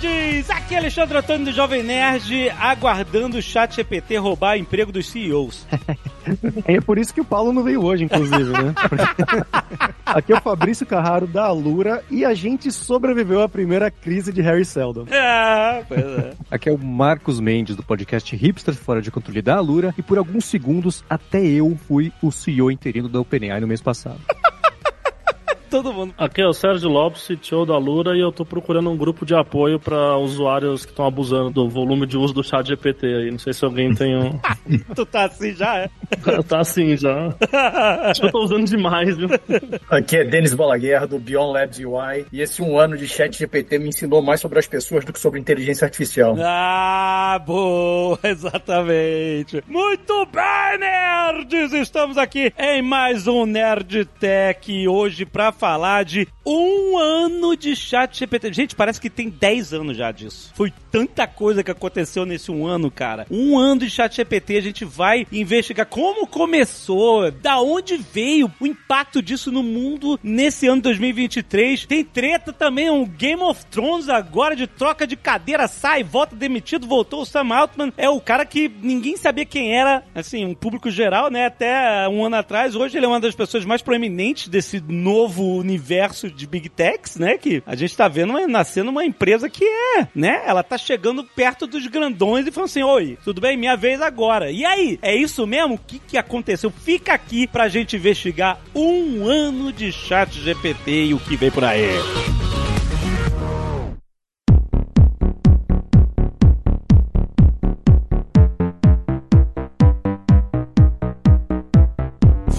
Nerds! Aqui é Alexandre Antônio do Jovem Nerd, aguardando o chat GPT roubar emprego dos CEOs. É por isso que o Paulo não veio hoje, inclusive, né? Aqui é o Fabrício Carraro da Alura e a gente sobreviveu à primeira crise de Harry Seldon. É, pois é. Aqui é o Marcos Mendes do podcast Hipster Fora de Controle da Alura e por alguns segundos até eu fui o CEO interino da OpenAI no mês passado. Todo mundo. Aqui é o Sérgio Lopes, CTO da Lura, e eu tô procurando um grupo de apoio para usuários que estão abusando do volume de uso do chat GPT aí. Não sei se alguém tem um. Tu tá assim já, é? tá assim já. Acho que eu tô usando demais, viu? Aqui é Denis Balaguerra, do Beyond Labs UI, e esse um ano de chat GPT me ensinou mais sobre as pessoas do que sobre inteligência artificial. Ah, boa, exatamente. Muito bem, nerds! Estamos aqui em mais um Nerd Tech hoje pra falar de um ano de chat GPT. Gente, parece que tem 10 anos já disso. Foi tanta coisa que aconteceu nesse um ano, cara. Um ano de chat GPT, a gente vai investigar como começou, da onde veio o impacto disso no mundo nesse ano 2023. Tem treta também, um Game of Thrones agora de troca de cadeira, sai, volta demitido, voltou o Sam Altman. É o cara que ninguém sabia quem era, assim, um público geral, né, até um ano atrás. Hoje ele é uma das pessoas mais proeminentes desse novo universo de Big Techs, né, que a gente tá vendo nascendo uma empresa que é, né, ela tá chegando perto dos grandões e falando assim, oi, tudo bem, minha vez agora. E aí, é isso mesmo? O que que aconteceu? Fica aqui pra gente investigar um ano de chat GPT e o que vem por aí.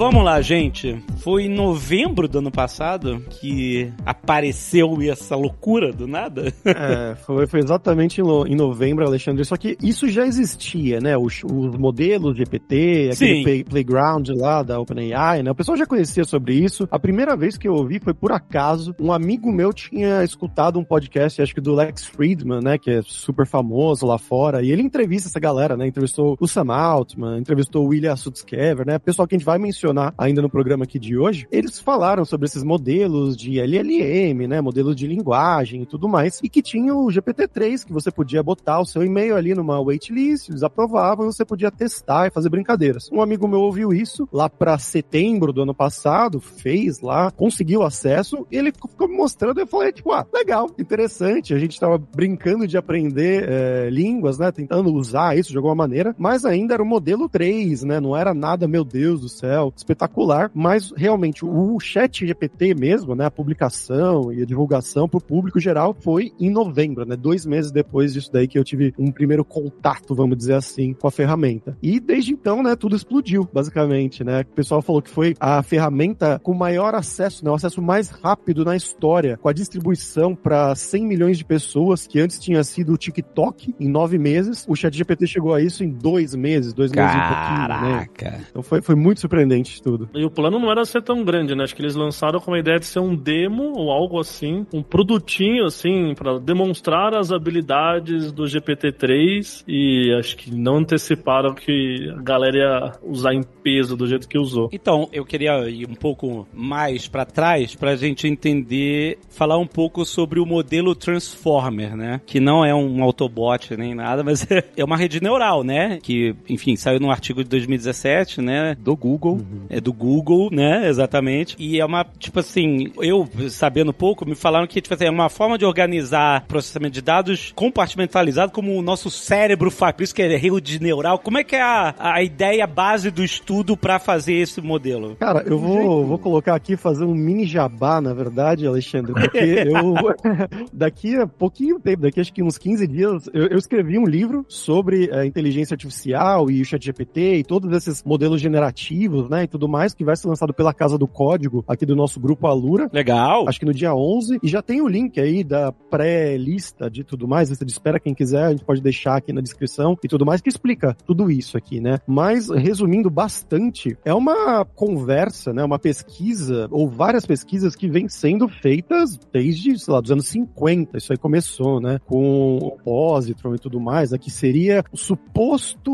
Vamos lá, gente. Foi em novembro do ano passado que apareceu essa loucura do nada. É, foi, foi exatamente em, novembro, Alexandre. Só que isso já existia, né? Os, os modelos GPT, aquele Sim. play- playground lá da OpenAI, né? O pessoal já conhecia sobre isso. A primeira vez que eu ouvi foi por acaso. Um amigo meu tinha escutado um podcast, acho que do Lex Friedman, né? Que é super famoso lá fora. E ele entrevista essa galera, né? Entrevistou o Sam Altman, entrevistou o William Sutskever, né? Pessoal que a gente vai mencionar ainda no programa aqui de hoje. Eles falaram sobre esses modelos de LLM, né? Modelos de linguagem e tudo mais. E que tinha o GPT-3, que você podia botar o seu e-mail ali numa waitlist, eles aprovavam você podia testar e fazer brincadeiras. Um amigo meu ouviu isso lá pra setembro do ano passado, fez lá, conseguiu acesso, e ele ficou me mostrando eu falei, tipo, ah, legal, interessante. A gente tava brincando de aprender eh, línguas, né? Tentando usar isso de alguma maneira, mas ainda era o modelo 3, né? Não era nada, meu Deus do céu, espetacular, mas realmente o chat GPT mesmo, né? A publicação e a divulgação pro público geral foi em novembro, né? Dois meses depois disso daí que eu tive um primeiro contato, vamos dizer assim, com a ferramenta. E desde então, né, tudo explodiu, basicamente, né? O pessoal falou que foi a ferramenta com maior acesso, né? O acesso mais rápido na história, com a distribuição para 100 milhões de pessoas, que antes tinha sido o TikTok em nove meses. O chat GPT chegou a isso em dois meses, dois meses e pouquinho, né? Caraca. Então foi, foi muito surpreendente tudo. E o plano não era ser tão grande, né? Acho que eles lançaram com a ideia de ser um demo ou algo assim, um produtinho assim, pra demonstrar as habilidades do GPT-3 e acho que não anteciparam que a galera ia usar em peso do jeito que usou. Então, eu queria ir um pouco mais pra trás pra gente entender, falar um pouco sobre o modelo Transformer, né? Que não é um Autobot nem nada, mas é uma rede neural, né? Que, enfim, saiu num artigo de 2017, né? Do Google. É do Google, né? Exatamente. E é uma, tipo assim, eu sabendo pouco, me falaram que tipo assim, é uma forma de organizar processamento de dados compartimentalizado como o nosso cérebro faz. Por isso que é rede neural. Como é que é a, a ideia base do estudo pra fazer esse modelo? Cara, eu vou, vou colocar aqui, fazer um mini jabá, na verdade, Alexandre, porque eu, daqui a pouquinho tempo, daqui acho que uns 15 dias, eu, eu escrevi um livro sobre a inteligência artificial e o chat GPT e todos esses modelos generativos, né, e tudo mais, que vai ser lançado pela Casa do Código, aqui do nosso grupo Alura. Legal. Acho que no dia 11, e já tem o link aí da pré-lista de tudo mais, lista de espera, quem quiser, a gente pode deixar aqui na descrição e tudo mais, que explica tudo isso aqui, né? Mas, resumindo bastante, é uma conversa, né, uma pesquisa, ou várias pesquisas que vêm sendo feitas desde, sei lá, dos anos 50, isso aí começou, né, com o positron e tudo mais, né, que seria o suposto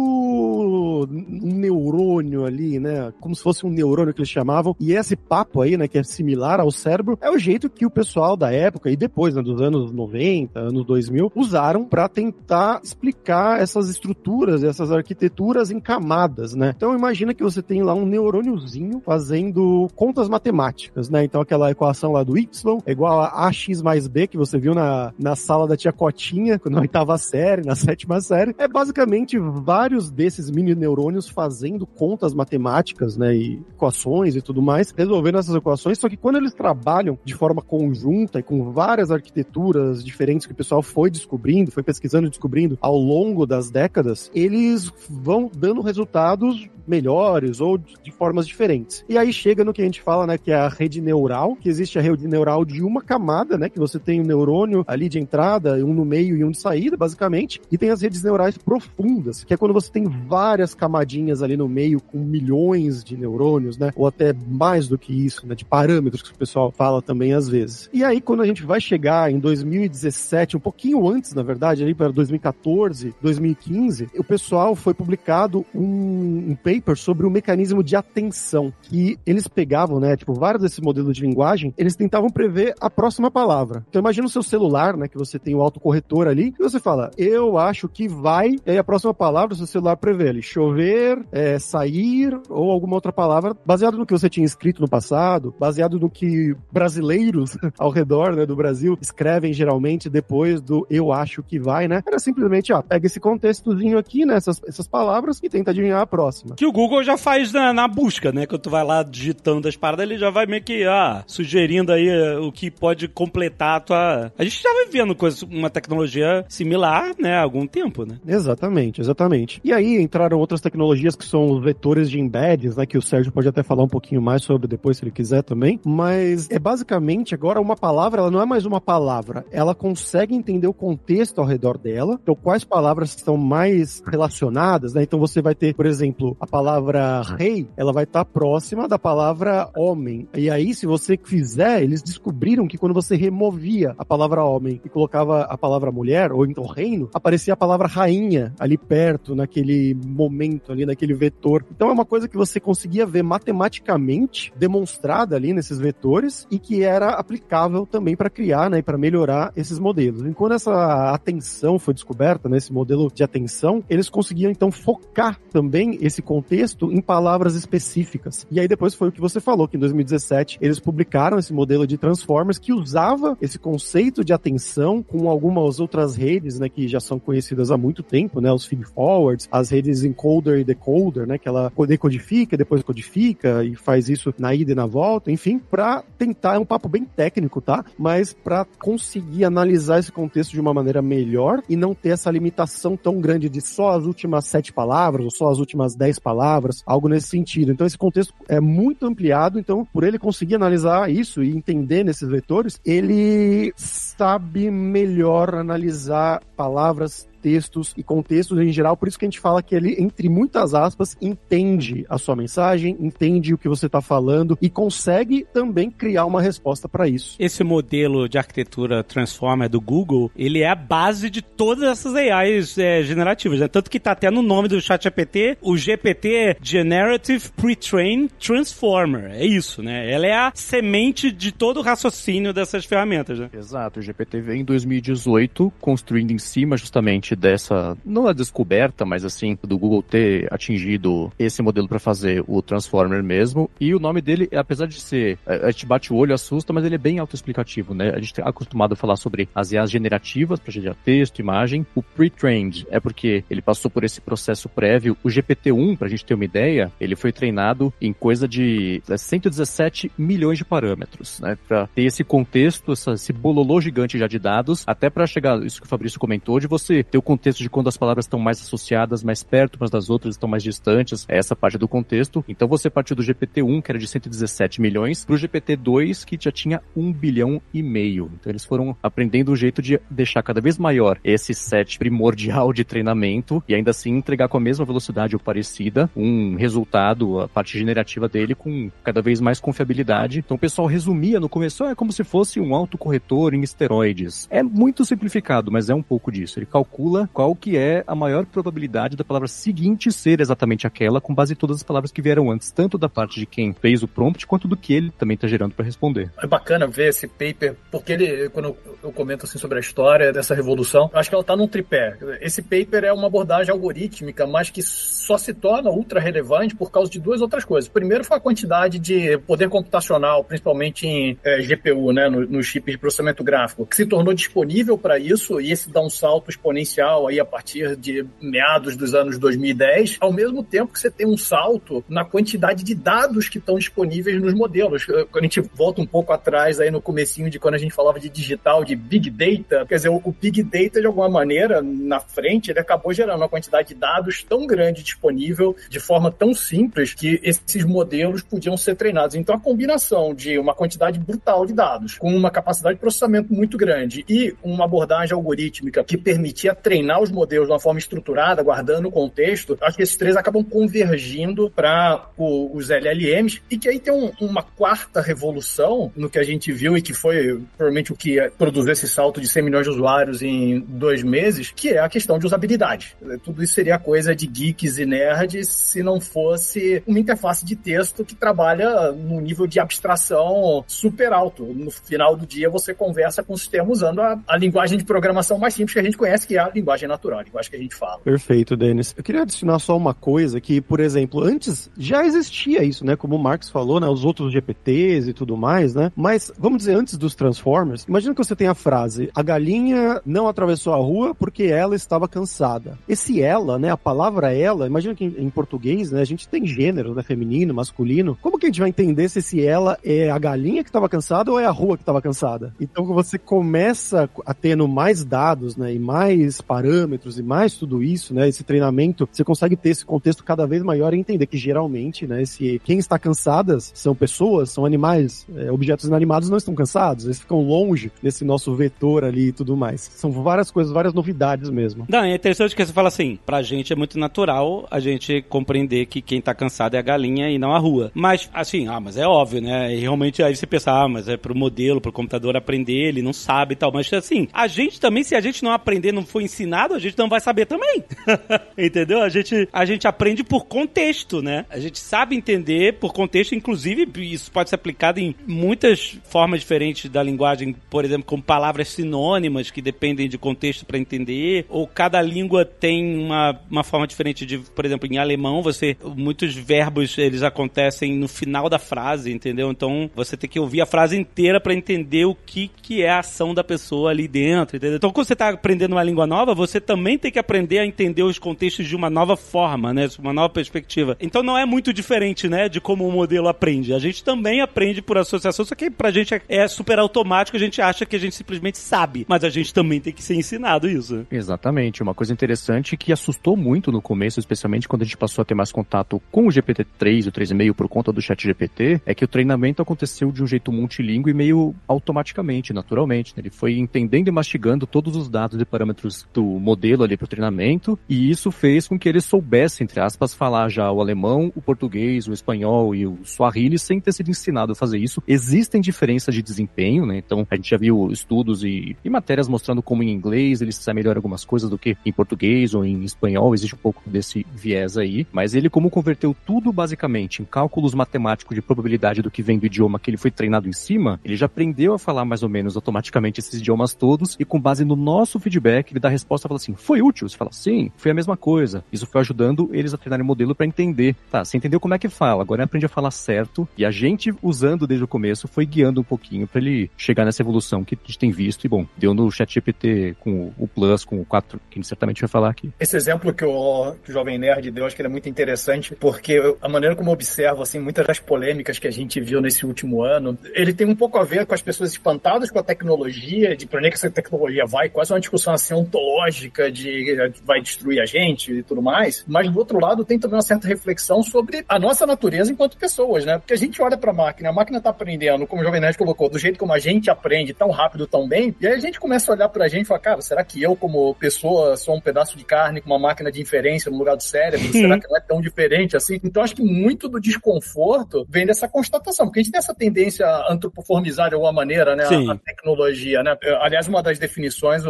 neurônio ali, né? Como se fosse um neurônio que eles chamavam. E esse papo aí, né, que é similar ao cérebro, é o jeito que o pessoal da época e depois, né, dos anos 90, anos 2000, usaram para tentar explicar essas estruturas, essas arquiteturas em camadas, né? Então imagina que você tem lá um neurôniozinho fazendo contas matemáticas, né? Então aquela equação lá do y é igual a ax mais b que você viu na, na sala da tia Cotinha, na oitava série, na sétima série, é basicamente vários desses mini neurônios fazendo contas matemáticas, né, e equações e tudo mais, resolvendo essas equações, só que quando eles trabalham de forma conjunta e com várias arquiteturas diferentes que o pessoal foi descobrindo, foi pesquisando e descobrindo ao longo das décadas, eles vão dando resultados melhores ou de formas diferentes. E aí chega no que a gente fala, né, que é a rede neural, que existe a rede neural de uma camada, né, que você tem um neurônio ali de entrada, um no meio e um de saída, basicamente, e tem as redes neurais profundas, que é quando você tem várias camadinhas ali no meio com milhões de neurônios, né, ou até mais do que isso, né, de parâmetros que o pessoal fala também às vezes. E aí quando a gente vai chegar em 2017, um pouquinho antes, na verdade, ali para 2014, 2015, o pessoal foi publicado um, um paper sobre o mecanismo de atenção, que eles pegavam, né, tipo, vários desses modelos de linguagem, eles tentavam prever a próxima palavra. Então imagina o seu celular, né, que você tem o autocorretor ali, e você fala, eu acho que vai, e aí a próxima palavra, o seu celular prevê ali, chover, é, sair, ou alguma outra palavra, baseado no que você tinha escrito no passado, baseado no que brasileiros ao redor, né, do Brasil escrevem geralmente depois do eu acho que vai, né? Era simplesmente, ó, pega esse contextozinho aqui, né, essas, essas palavras, e tenta adivinhar a próxima. Que o Google já faz na, na, busca, né? Quando tu vai lá digitando as paradas, ele já vai meio que, ah, sugerindo aí eh, o que pode completar a tua... A gente já vai vendo coisa, uma tecnologia similar, né, há algum tempo, né? Exatamente, exatamente. E aí entraram outras tecnologias que são os vetores de embeds, né, que o Sérgio pode até falar um pouquinho mais sobre depois, se ele quiser também, mas é basicamente agora uma palavra, ela não é mais uma palavra, ela consegue entender o contexto ao redor dela, então quais palavras estão mais relacionadas, né? Então você vai ter, por exemplo, a palavra rei, ela vai estar tá próxima da palavra homem. E aí, se você fizer, eles descobriram que quando você removia a palavra homem e colocava a palavra mulher, ou então reino, aparecia a palavra rainha ali perto, naquele momento ali, naquele vetor. Então é uma coisa que você conseguia ver matematicamente demonstrada ali nesses vetores e que era aplicável também para criar, né, e para melhorar esses modelos. E quando essa atenção foi descoberta, né, esse modelo de atenção, eles conseguiam então focar também esse contexto em palavras específicas. E aí depois foi o que você falou, que em 2017 eles publicaram esse modelo de Transformers que usava esse conceito de atenção com algumas outras redes, né, que já são conhecidas há muito tempo, né, os feed forwards, as redes encoder e decoder, né, que ela decodifica, depois codifica e faz isso na ida e na volta, enfim, para tentar, é um papo bem técnico, tá? Mas para conseguir analisar esse contexto de uma maneira melhor e não ter essa limitação tão grande de só as últimas sete palavras ou só as últimas dez palavras algo nesse sentido. Então esse contexto é muito ampliado, então por ele conseguir analisar isso e entender nesses vetores, ele sabe melhor analisar palavras textos e contextos em geral, por isso que a gente fala que ele, entre muitas aspas, entende a sua mensagem, entende o que você está falando e consegue também criar uma resposta para isso. Esse modelo de arquitetura Transformer do Google, ele é a base de todas essas AIs é, generativas, né? Tanto que tá até no nome do chat GPT, o GPT Generative Pre-Trained Transformer. É isso, né? Ela é a semente de todo o raciocínio dessas ferramentas, né? Exato. O GPT veio em 2018, construindo em cima justamente dessa, não a descoberta, mas assim, do Google ter atingido esse modelo para fazer o Transformer mesmo. E o nome dele, apesar de ser, a gente bate o olho, assusta, mas ele é bem autoexplicativo, né? A gente é acostumado a falar sobre as IAs generativas para gerar texto, imagem. O pre-trained é porque ele passou por esse processo prévio. O GPT-1, pra gente ter uma ideia, ele foi treinado em coisa de 117 milhões de parâmetros, né? Pra ter esse contexto, esse bololô gigante já de dados, até para chegar, isso que o Fabrício comentou, de você ter o contexto de quando as palavras estão mais associadas, mais perto umas das outras, estão mais distantes, é essa parte do contexto. Então você partiu do GPT-1, que era de 117 milhões, para o GPT-2, que já tinha 1 bilhão e meio. Então eles foram aprendendo o jeito de deixar cada vez maior esse set primordial de treinamento e ainda assim entregar com a mesma velocidade ou parecida um resultado, a parte generativa dele, com cada vez mais confiabilidade. Então o pessoal resumia no começo, ah, é como se fosse um autocorretor em esteroides. É muito simplificado, mas é um pouco disso. Ele calcula calcula qual que é a maior probabilidade da palavra seguinte ser exatamente aquela, com base em todas as palavras que vieram antes, tanto da parte de quem fez o prompt, quanto do que ele também está gerando para responder. É bacana ver esse paper, porque ele, quando eu comento assim sobre a história dessa revolução, acho que ela está num tripé. Esse paper é uma abordagem algorítmica, mas que só se torna ultra relevante por causa de duas outras coisas. Primeiro foi a quantidade de poder computacional, principalmente em é, GPU, né, no, no chip de processamento gráfico, que se tornou disponível para isso, e esse dá um salto exponencial aí a partir de meados dos anos 2010, ao mesmo tempo que você tem um salto na quantidade de dados que estão disponíveis nos modelos. Quando a gente volta um pouco atrás aí no comecinho de quando a gente falava de digital, de big data, quer dizer, o big data de alguma maneira na frente ele acabou gerando uma quantidade de dados tão grande disponível de forma tão simples que esses modelos podiam ser treinados. Então a combinação de uma quantidade brutal de dados com uma capacidade de processamento muito grande e uma abordagem algorítmica que permitia treinar os modelos de uma forma estruturada, guardando o contexto, acho que esses três acabam convergindo para os LLMs e que aí tem um, uma quarta revolução no que a gente viu e que foi provavelmente o que produziu esse salto de 100 milhões de usuários em dois meses, que é a questão de usabilidade. Tudo isso seria coisa de geeks e nerds se não fosse uma interface de texto que trabalha num nível de abstração super alto. No final do dia, você conversa com o sistema usando a, a linguagem de programação mais simples que a gente conhece, que é a linguagem natural, a linguagem que a gente fala. Perfeito, Denis. Eu queria adicionar só uma coisa que, por exemplo, antes já existia isso, né? Como o Marx falou, né? Os outros GPTs e tudo mais, né? Mas, vamos dizer, antes dos Transformers, imagina que você tem a frase, a galinha não atravessou a rua porque ela estava cansada. Esse ela, né? A palavra ela, imagina que em, português, né? A gente tem gênero, né? Feminino, masculino. Como que a gente vai entender se esse ela é a galinha que estava cansada ou é a rua que estava cansada? Então você começa a tendo mais dados, né? E mais parâmetros e mais tudo isso, né? Esse treinamento, você consegue ter esse contexto cada vez maior e entender que geralmente, né? Esse, quem está cansadas são pessoas, são animais, é, objetos inanimados não estão cansados, eles ficam longe desse nosso vetor ali e tudo mais. São várias coisas, várias novidades mesmo. Não, é interessante que você fala assim, pra gente é muito natural a gente compreender que quem tá cansado é a galinha e não a rua. Mas, assim, ah, mas é óbvio, né? E realmente aí você pensa, ah, mas é pro modelo, pro computador aprender, ele não sabe e tal. Mas, assim, a gente também, se a gente não aprender, não for ensinado, a gente não vai saber também. Entendeu? A gente, a gente aprende por contexto, né? A gente sabe entender por contexto, inclusive, isso pode ser aplicado em muitas formas diferentes da linguagem, por exemplo, com palavras sinônimas que dependem de contexto para entender, ou cada língua tem uma, uma forma diferente de, por exemplo, em alemão, você muitos verbos eles acontecem no final da frase, entendeu? Então, você tem que ouvir a frase inteira para entender o que que é a ação da pessoa ali dentro, entendeu? Então, quando você tá aprendendo uma língua nova, você também tem que aprender a entender os contextos de uma nova forma, né? Uma nova perspectiva. Então, não é muito diferente, né, de como o modelo aprende. A gente também aprende por associação, só que pra gente é super automático, a gente acha que a gente simplesmente sabe, mas a gente também tem que ser ensinado isso. Exatamente. Uma coisa interessante que assustou muito no começo, especialmente quando a gente passou a ter mais contato com o GPT-3 o 3,5 por conta do chat GPT, é que o treinamento aconteceu de um jeito multilingüe meio automaticamente, naturalmente. Né? Ele foi entendendo e mastigando todos os dados e parâmetros do modelo ali para o treinamento, e isso fez com que ele soubesse, entre aspas, falar já o alemão, o português, o espanhol e o swahili sem ter sido ensinado a fazer isso. Existem diferenças de desempenho, né? Então a gente já viu estudos e, e matérias mostrando como em inglês ele sai melhor algumas coisas do que em português ou em espanhol, existe um pouco desse viés aí, mas ele como converteu tudo basicamente em cálculos matemáticos de probabilidade do que vem do idioma que ele foi treinado em cima, ele já aprendeu a falar mais ou menos automaticamente esses idiomas todos e com base no nosso feedback ele dá resposta fala assim, foi útil? Você fala, sim, foi a mesma coisa. Isso foi ajudando eles a treinarem o modelo para entender. Tá, você entendeu como é que fala, agora aprende a falar certo e a gente usando desde o começo foi guiando um pouquinho para ele chegar nessa evolução que a gente tem visto e bom, deu no chat GPT com o Plus, com o 4, que a gente certamente vai falar aqui. Esse exemplo que o, que o Jovem Nerd deu, acho que ele é muito interessante, porque a maneira como eu observo, assim, muitas das polêmicas que a gente viu nesse último ano, ele tem um pouco a ver com as pessoas espantadas com a tecnologia, de para onde é que essa tecnologia vai, quase uma discussão assim ontológica de vai destruir a gente e tudo mais, mas do outro lado tem também uma certa reflexão sobre a nossa natureza enquanto pessoas, né? Porque a gente olha para a máquina, a máquina está aprendendo, como o Jovem Nerd colocou, do jeito como a gente aprende tão rápido, tão bem, e aí a gente começa a olhar para a gente e falar, cara, será que eu como pessoa sou um pedaço de carne com uma máquina de inferência no lugar do cérebro? será que não é tão diferente assim? Então acho que muito do desconforto vem dessa constatação, porque a gente tem essa tendência a antropoformizar de alguma maneira, né, a, a tecnologia, né? Aliás, uma das definições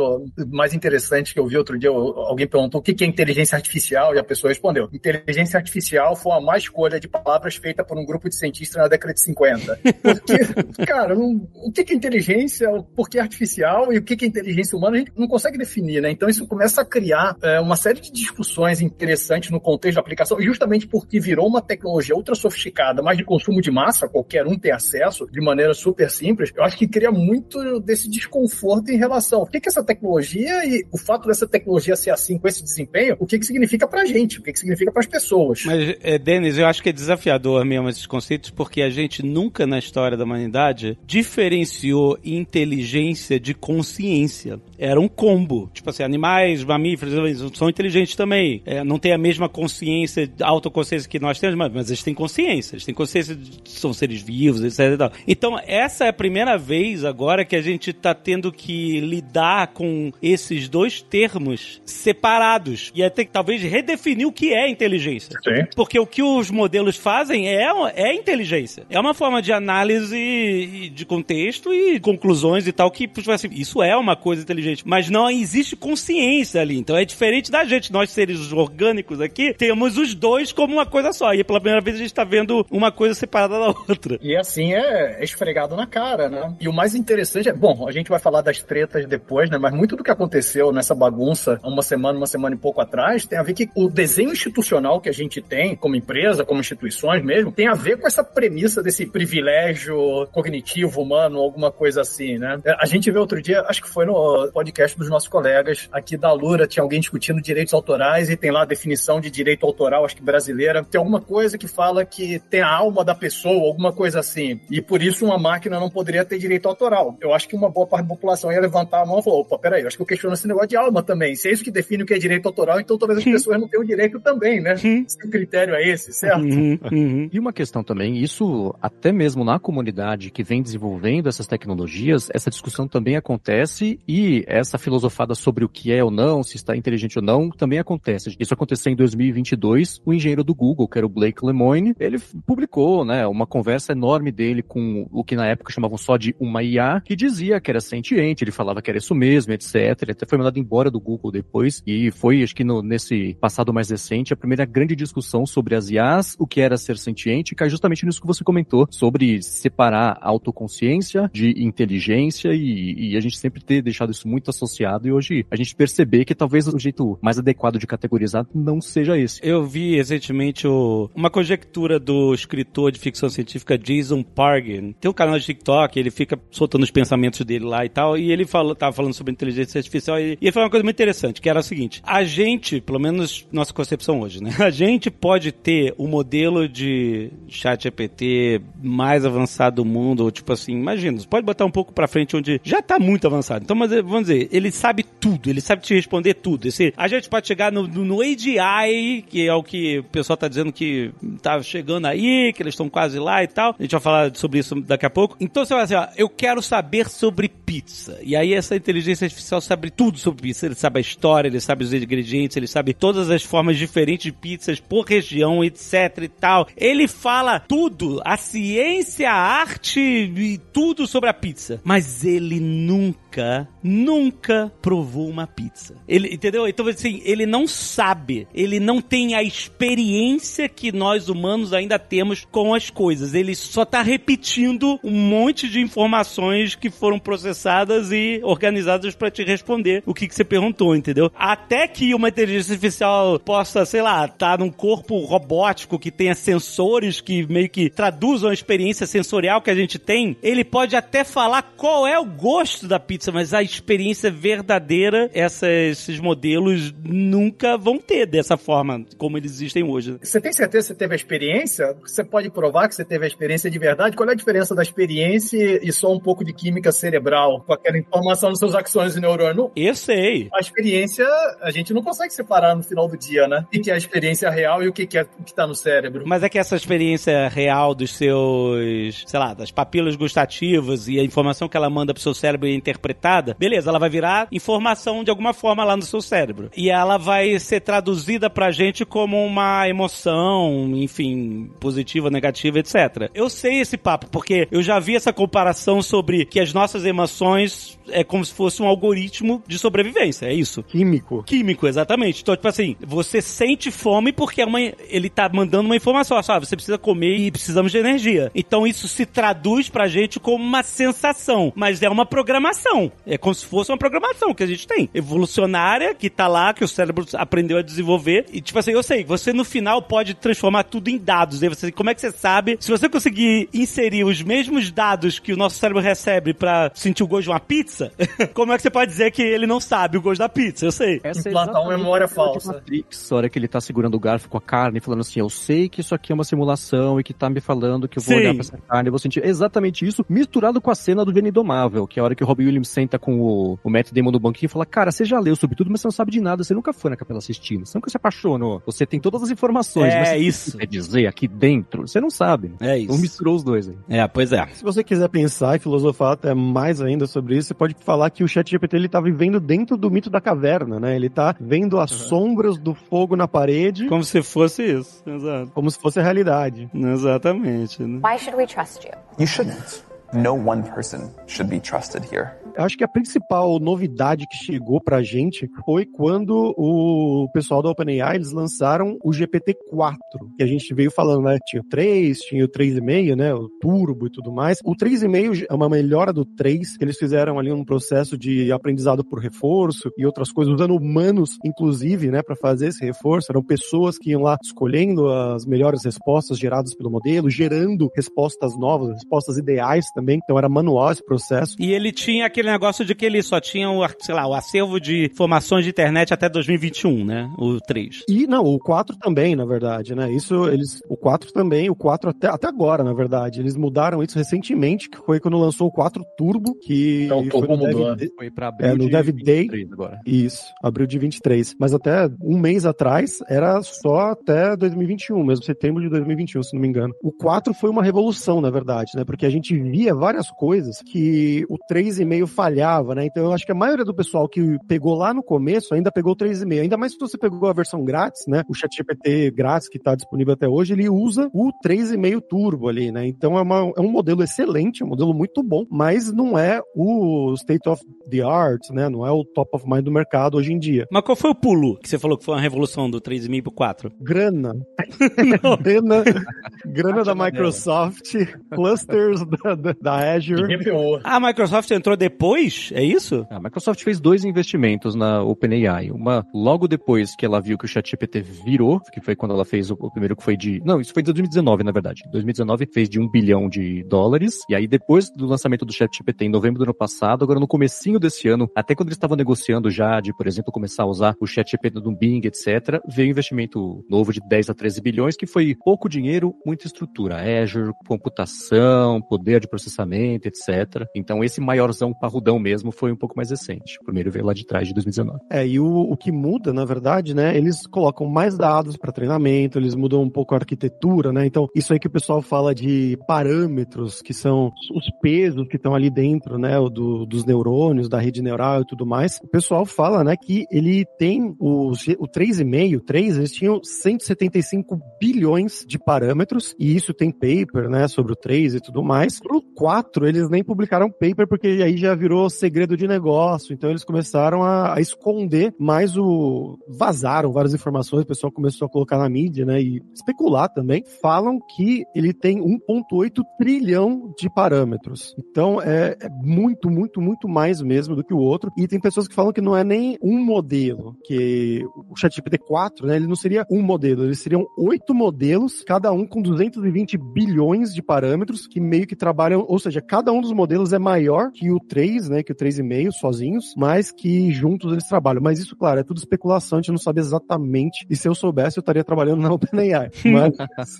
mais interessantes interessante que eu vi outro dia. Alguém perguntou o que é inteligência artificial e a pessoa respondeu: inteligência artificial foi a má escolha de palavras feita por um grupo de cientistas na década de 50. Porque, cara, não, o que é inteligência, por que artificial e o que é inteligência humana, a gente não consegue definir, né? Então isso começa a criar é, uma série de discussões interessantes no contexto da aplicação, justamente porque virou uma tecnologia ultra sofisticada, mas de consumo de massa, qualquer um tem acesso de maneira super simples. Eu acho que cria muito desse desconforto em relação ao que, que essa tecnologia e o fato dessa tecnologia ser assim com esse desempenho, o que, que significa pra gente, o que, que significa para as pessoas. Mas, é, Denis, eu acho que é desafiador mesmo esses conceitos, porque a gente nunca na história da humanidade diferenciou inteligência de consciência. Era um combo. Tipo assim, animais, mamíferos, são inteligentes também. É, não tem a mesma consciência, autoconsciência que nós temos, mas eles têm consciência. Eles têm consciência de são seres vivos, etc. Então, essa é a primeira vez agora que a gente está tendo que lidar com esses dois termos separados. E até que talvez redefinir o que é inteligência. Sim. Porque o que os modelos fazem é, é inteligência. É uma forma de análise de contexto e conclusões e tal que, tipo assim, isso é uma coisa inteligente. Mas não existe consciência ali. Então é diferente da gente. Nós, seres orgânicos aqui, temos os dois como uma coisa só. E pela primeira vez a gente está vendo uma coisa separada da outra. E assim é esfregado na cara, né? E o mais interessante é, bom, a gente vai falar das tretas depois, né? Mas muito do que aconteceu nessa bagunça uma semana, uma semana e pouco atrás, tem a ver que o desenho institucional que a gente tem como empresa, como instituições mesmo, tem a ver com essa premissa desse privilégio cognitivo humano, alguma coisa assim, né? A gente vê outro dia, acho que foi no podcast dos nossos colegas aqui da Lura, tinha alguém discutindo direitos autorais e tem lá a definição de direito autoral, acho que brasileira. Tem alguma coisa que fala que tem a alma da pessoa, alguma coisa assim. E por isso uma máquina não poderia ter direito autoral. Eu acho que uma boa parte da população ia levantar a mão e falar: opa, peraí, eu acho que eu questiono esse negócio de alma também. Se é isso que define o que é direito autoral, então talvez as pessoas não tenham direito também, né? Se o critério é esse, certo? Uhum, uhum. E uma questão também, isso até mesmo na comunidade que vem desenvolvendo essas tecnologias, essa discussão também acontece e essa filosofada sobre o que é ou não, se está inteligente ou não, também acontece. Isso aconteceu em 2022, o engenheiro do Google, que era o Blake Lemoine, ele publicou, né, uma conversa enorme dele com o que na época chamavam só de uma IA, que dizia que era sentiente, ele falava que era isso mesmo, etc. Ele até foi mandado embora do Google depois e foi, acho que no, nesse passado mais recente, a primeira grande discussão sobre as IAs, o que era ser sentiente, cai justamente nisso que você comentou, sobre separar autoconsciência de inteligência e, e a gente sempre ter deixado isso muito associado e hoje a gente perceber que talvez o jeito mais adequado de categorizar não seja esse. Eu vi recentemente o, uma conjectura do escritor de ficção científica Jason Pargin. Tem um canal de TikTok, ele fica soltando os pensamentos dele lá e tal, e ele falou, tava falando sobre inteligência artificial e, e ele falou uma coisa muito interessante, que era o seguinte, a gente, pelo menos nossa concepção hoje, né? A gente pode ter o modelo de chat GPT mais avançado do mundo, tipo assim, imagina, você pode botar um pouco pra frente onde já tá muito avançado. Então, mas vamos dizer, ele sabe tudo, ele sabe te responder tudo. Esse, a gente pode chegar no, no AGI, que é o que o pessoal tá dizendo que tá chegando aí, que eles estão quase lá e tal. A gente vai falar sobre isso daqui a pouco. Então você vai assim, ó, eu quero saber sobre pizza. E aí essa inteligência artificial sabe tudo pizza. Ele sabe a história, ele sabe os ingredientes, ele sabe todas as formas diferentes de pizzas por região, etc e tal. Ele fala tudo, a ciência, a arte e tudo sobre a pizza. Mas ele nunca, nunca provou uma pizza. Ele, entendeu? Então assim, ele não sabe, ele não tem a experiência que nós humanos ainda temos com as coisas. Ele só tá repetindo um monte de informações que foram processadas e organizadas para te responder o que, que você perguntou, entendeu? Até que uma inteligência artificial possa, sei lá, estar tá num corpo robótico que tenha sensores que meio que traduzam a experiência sensorial que a gente tem, ele pode até falar qual é o gosto da pizza, mas a experiência verdadeira, essa, esses modelos nunca vão ter dessa forma como eles existem hoje. Você tem certeza que você teve a experiência? Você pode provar que você teve a experiência de verdade? Qual é a diferença da experiência e só um pouco de química cerebral com aquela informação nos seus axônios e neurônios? Eu sei. A experiência a gente não consegue separar no final do dia, né? O que é a experiência real e o que é o que está no cérebro. Mas é que essa experiência real dos seus, sei lá, das papilas gustativas e a informação que ela manda pro seu cérebro interpretar interpretada, beleza, ela vai virar informação de alguma forma lá no seu cérebro. E ela vai ser traduzida pra gente como uma emoção, enfim, positiva, negativa, etc. Eu sei esse papo, porque eu já vi essa comparação sobre que as nossas emoções é como se fosse um algoritmo de sobrevivência, é isso? Químico. Químico, exatamente. Então, tipo assim, você sente fome porque é uma, ele tá mandando uma informação, sabe? Você precisa comer e precisamos de energia. Então isso se traduz pra gente como uma sensação, mas é uma programação. É como se fosse uma programação que a gente tem, evolucionária, que tá lá, que o cérebro aprendeu a desenvolver. E tipo assim, eu sei, você no final pode transformar tudo em dados. Aí você, como é que você sabe? Se você conseguir inserir os mesmos dados que o nosso cérebro recebe para sentir o gosto de uma pizza, como é que você pode dizer que ele não sabe o gosto da pizza? Eu sei. Essa Implantar é uma memória falsa. Matrix, a hora que ele tá segurando o garfo com a carne, falando assim, eu sei que isso aqui é uma simulação e que tá me falando que eu vou Sim. olhar pra essa carne e vou sentir exatamente isso, misturado com a cena do Vene Indomável, que é a hora que o Robin Williams senta com o, o Matt Damon no banquinho e fala, cara, você já leu sobre tudo, mas você não sabe de nada, você nunca foi na Capela assistindo, você nunca se apaixonou, você tem todas as informações, é, mas isso. quer dizer aqui dentro, você não sabe. É isso. Não misturou os dois aí. É, pois é. Se você quiser pensar e filosofar até mais ainda sobre isso, você pode falar que o chat GPT ele tá vivendo dentro do mito da caverna, né? Ele tá vendo as uhum. sombras do fogo na parede. Como se fosse isso, exato. Como se fosse a realidade. Exatamente. Né? Why should we trust you? You shouldn't. No one person should be trusted here. Acho que a principal novidade que chegou pra gente foi quando o pessoal da OpenAI eles lançaram o GPT-4, que a gente veio falando, né? Tinha o 3, tinha o 3,5, né? O Turbo e tudo mais. O 3,5 é uma melhora do 3, que eles fizeram ali um processo de aprendizado por reforço e outras coisas, usando humanos, inclusive, né, para fazer esse reforço. Eram pessoas que iam lá escolhendo as melhores respostas geradas pelo modelo, gerando respostas novas, respostas ideais também. Então era manual esse processo. E ele tinha aquele aquele negócio de que ele só tinha o, sei lá, o acervo de informações de internet até 2021, né? O 3. E não, o 4 também, na verdade, né? Isso eles. O 4 também, o 4 até, até agora, na verdade. Eles mudaram isso recentemente, que foi quando lançou o 4 Turbo, que. Então, o Turbo mudou. Dev, foi pra abril é, no de Dev Day. Agora. Isso, abril de 23. Mas até um mês atrás era só até 2021, mesmo setembro de 2021, se não me engano. O 4 foi uma revolução, na verdade, né? Porque a gente via várias coisas que o 3,5 falhava, né? Então eu acho que a maioria do pessoal que pegou lá no começo ainda pegou 3,5. Ainda mais se você pegou a versão grátis, né? O ChatGPT grátis que está disponível até hoje, ele usa o 3,5 Turbo ali, né? Então é, uma, é um modelo excelente, é um modelo muito bom, mas não é o state of the art, né? Não é o top of mind do mercado hoje em dia. Mas qual foi o pulo que você falou que foi uma revolução do 3,5 pro 4? Grana. grana grana da Microsoft, clusters da, da, da Azure. A Microsoft entrou depois depois? É isso? A Microsoft fez dois investimentos na OpenAI. Uma logo depois que ela viu que o ChatGPT virou, que foi quando ela fez o, o primeiro que foi de. Não, isso foi em 2019, na verdade. 2019 fez de um bilhão de dólares. E aí, depois do lançamento do ChatGPT em novembro do ano passado, agora no comecinho desse ano, até quando eles estavam negociando já de, por exemplo, começar a usar o ChatGPT do Bing, etc., veio um investimento novo de 10 a 13 bilhões, que foi pouco dinheiro, muita estrutura. Azure, computação, poder de processamento, etc. Então, esse maiorzão parrudão mesmo foi um pouco mais recente. O primeiro veio lá de trás, de 2019. É, e o, o que muda, na verdade, né, eles colocam mais dados para treinamento, eles mudam um pouco a arquitetura, né? Então, isso aí que o pessoal fala de parâmetros, que são os pesos que estão ali dentro, né, do, dos neurônios, da rede neural e tudo mais. O pessoal fala, né, que ele tem o, o 3,5, 3, eles tinham 175 bilhões de parâmetros, e isso tem paper, né, sobre o 3 e tudo mais. Pro 4, eles nem publicaram paper, porque aí já virou segredo de negócio, então eles começaram a, a, esconder mais o. vazaram várias informações, o pessoal começou a colocar na mídia, né? E especular também. Falam que ele tem 1,8 trilhão de parâmetros. Então é, é, muito, muito, muito mais mesmo do que o outro. E tem pessoas que falam que não é nem um modelo, que o ChatGPT 4, né? Ele não seria um modelo, eles seriam oito modelos, cada um com 220 bilhões de parâmetros, que meio que trabalham, ou seja, cada um dos modelos é maior que o 3 3, né, que o 3,5 sozinhos, mas que juntos eles trabalham. Mas isso, claro, é tudo especulação, a gente não sabe exatamente. E se eu soubesse, eu estaria trabalhando na OpenAI. Mas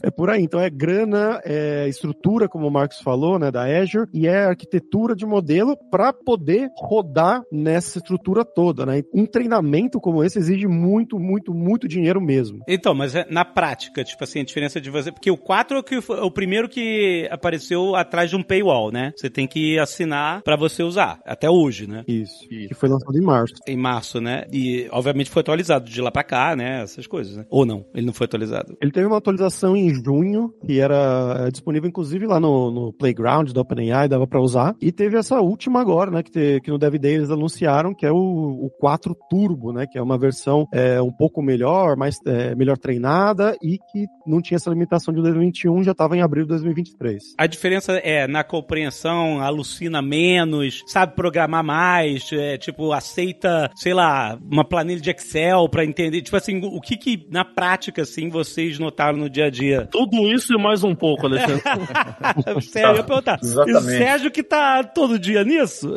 é por aí. Então é grana, é estrutura, como o Marcos falou, né, da Azure, e é arquitetura de modelo para poder rodar nessa estrutura toda, né? Um treinamento como esse exige muito, muito, muito dinheiro mesmo. Então, mas é na prática, tipo assim, a diferença de você, porque o 4 é o, que, o primeiro que apareceu atrás de um paywall, né? Você tem que assinar pra você usar, até hoje, né? Isso. Que foi lançado em março. Em março, né? E, obviamente, foi atualizado de lá pra cá, né? Essas coisas, né? Ou não, ele não foi atualizado. Ele teve uma atualização em junho, que era é, disponível inclusive lá no, no Playground da OpenAI, dava pra usar. E teve essa última agora, né? Que, te- que no Dev Day eles anunciaram, que é o, o 4 Turbo, né? Que é uma versão é, um pouco melhor, mais é, melhor treinada e que não tinha essa limitação de 2021, já tava em abril de 2023. A diferença é na compreensão, alucina menos, sabe programar mais, é, tipo, aceita, sei lá, uma planilha de Excel pra entender. Tipo assim, o que que na prática, assim, vocês notaram no dia a dia? Tudo isso e mais um pouco, Alexandre. Sério, eu ia perguntar. Exatamente. E o Sérgio que tá todo dia nisso?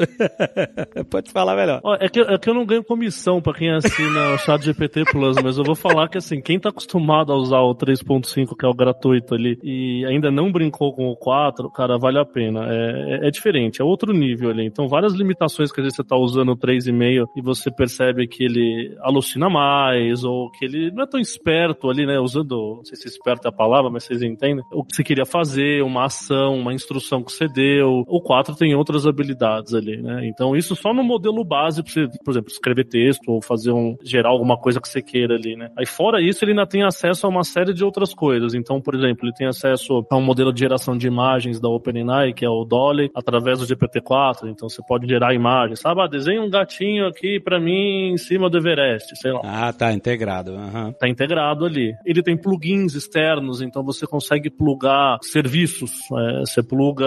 Pode falar melhor. Ó, é, que, é que eu não ganho comissão pra quem assina o chat GPT Plus, mas eu vou falar que assim, quem tá acostumado a usar o 3.5, que é o gratuito ali, e ainda não brincou com o 4, cara, vale a pena. É, é, é diferente, é outro nível ali. Então, várias limitações que às vezes você tá usando o 3,5 e você percebe que ele alucina mais, ou que ele não é tão esperto ali, né? Usando, não sei se esperto é a palavra, mas vocês entendem. O que você queria fazer, uma ação, uma instrução que você deu. O 4 tem outras habilidades ali, né? Então, isso só no modelo base, pra você, por exemplo, escrever texto ou fazer um. gerar alguma coisa que você queira ali, né? Aí, fora isso, ele ainda tem acesso a uma série de outras coisas. Então, por exemplo, ele tem acesso a um modelo de geração de imagens da OpenAI, que é o Dolly, através do GPT-4. Então, você pode gerar imagens. Sabe, ah, desenha um gatinho aqui pra mim em cima do Everest, sei lá Ah, tá, integrado. aham. tá integrado ali. Ele tem plugins externos, então você consegue plugar serviços. é, você pluga,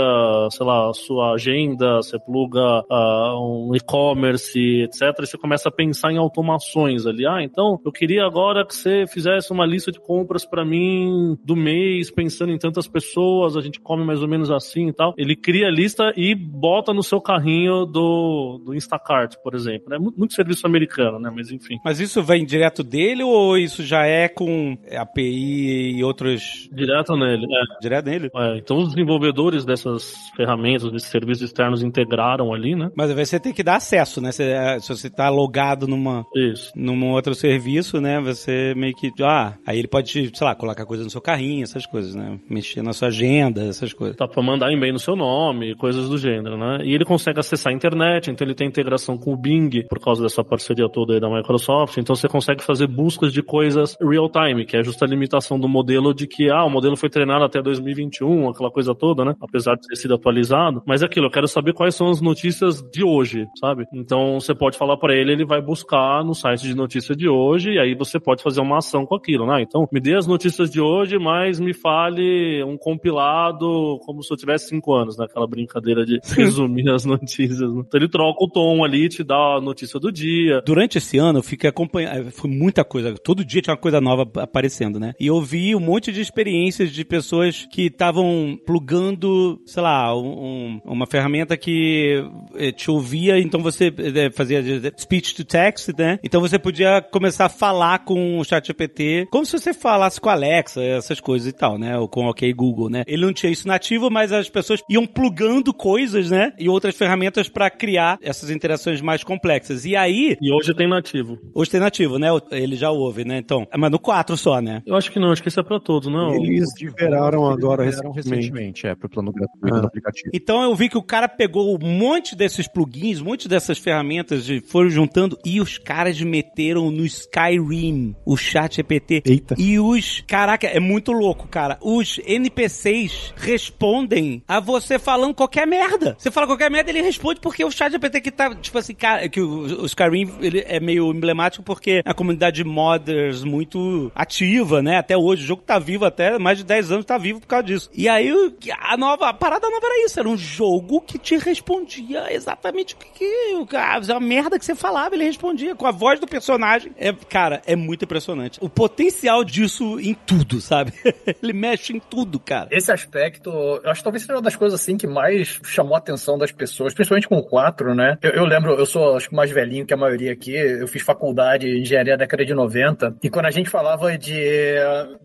sei lá, a sua agenda, você pluga ah, um e-commerce, etc. E você começa a pensar em automações ali. Ah, então eu queria agora que você fizesse uma lista de compras para mim do mês, pensando em tantas pessoas, a gente come mais ou menos assim e tal. Ele cria a lista e bota no seu carrinho do, do Instacart, por exemplo. É muito, muito serviço americano, né? Mas enfim. Mas isso vem direto dele ou isso já é com API e outros. Direto nele, é. Direto nele? É, então os desenvolvedores dessas ferramentas, desses serviços externos integraram ali, né? Mas aí você tem que dar acesso, né? Você- é, se você tá logado numa, Isso. num outro serviço, né? Você meio que. Ah, aí ele pode, sei lá, colocar coisa no seu carrinho, essas coisas, né? Mexer na sua agenda, essas coisas. Tá pra mandar e-mail no seu nome, coisas do gênero, né? E ele consegue acessar a internet, então ele tem integração com o Bing, por causa dessa parceria toda aí da Microsoft. Então você consegue fazer buscas de coisas real time, que é justa a limitação do modelo de que, ah, o modelo foi treinado até 2021, aquela coisa toda, né? Apesar de ter sido atualizado. Mas é aquilo, eu quero saber quais são as notícias de hoje, sabe? Então você pode falar pra ele, ele vai buscar no site de notícia de hoje, e aí você pode fazer uma ação com aquilo, né? Então, me dê as notícias de hoje, mas me fale um compilado como se eu tivesse cinco anos, né? Aquela brincadeira de resumir as notícias. Né? Então ele troca o tom ali, te dá a notícia do dia. Durante esse ano eu fiquei acompanhando, foi muita coisa, todo dia tinha uma coisa nova aparecendo, né? E eu vi um monte de experiências de pessoas que estavam plugando, sei lá, um- um- uma ferramenta que eh, te ouvia, então você eh, fazia speech to text, né? Então você podia começar a falar com o chat GPT, como se você falasse com a Alexa, essas coisas e tal, né? Ou com o OK Google, né? Ele não tinha isso nativo, mas as pessoas iam plugando coisas, né? E outras ferramentas para criar essas interações mais complexas. E aí, E hoje tem nativo. Hoje tem nativo, né? Ele já ouve, né? Então, mas no 4 só, né? Eu acho que não, acho que isso é pra todos, não? Eles liberaram agora Eles liberaram recentemente. recentemente, é, pro plano gratuito Ah. do aplicativo. Então eu vi que o cara pegou um monte desses plugins, um monte dessas ferramentas, e foram juntando e os caras meteram no Skyrim o chat GPT. Eita. E os. Caraca, é muito louco, cara. Os NPCs respondem a você falando qualquer merda. Você fala qualquer merda, ele responde porque o chat GPT que tá, tipo assim, cara, que o, Skyrim ele é meio emblemático porque é a comunidade de modders muito ativa, né? Até hoje. O jogo tá vivo até mais de 10 anos, tá vivo por causa disso. E aí a nova, a parada nova era isso. Era um jogo que te respondia exatamente o que, que cara- a merda que você falava, ele respondia com a voz do personagem. É, cara, é muito impressionante. O potencial disso em tudo, sabe? ele mexe em tudo, cara. Esse aspecto, eu acho que talvez seja uma das coisas assim que mais chamou a atenção das pessoas, principalmente com o 4, né? Eu, eu lembro, eu sou acho que mais velhinho que a maioria aqui, eu fiz faculdade de engenharia da década de 90, e quando a gente falava de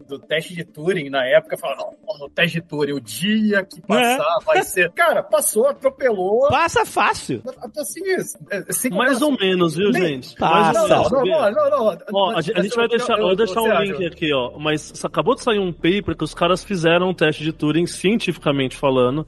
do teste de Turing na época, falava, não, o teste de Turing, o dia que passar vai ser. Cara, passou, atropelou. Passa fácil. Assim, é, cinco Mais ou menos, viu, Nem- gente? Passa. Não, não, não, não, não. Ó, a, gente- vai deixar, eu vou deixar um link aqui, ó. Mas acabou de sair um paper que os caras fizeram um teste de Turing cientificamente falando.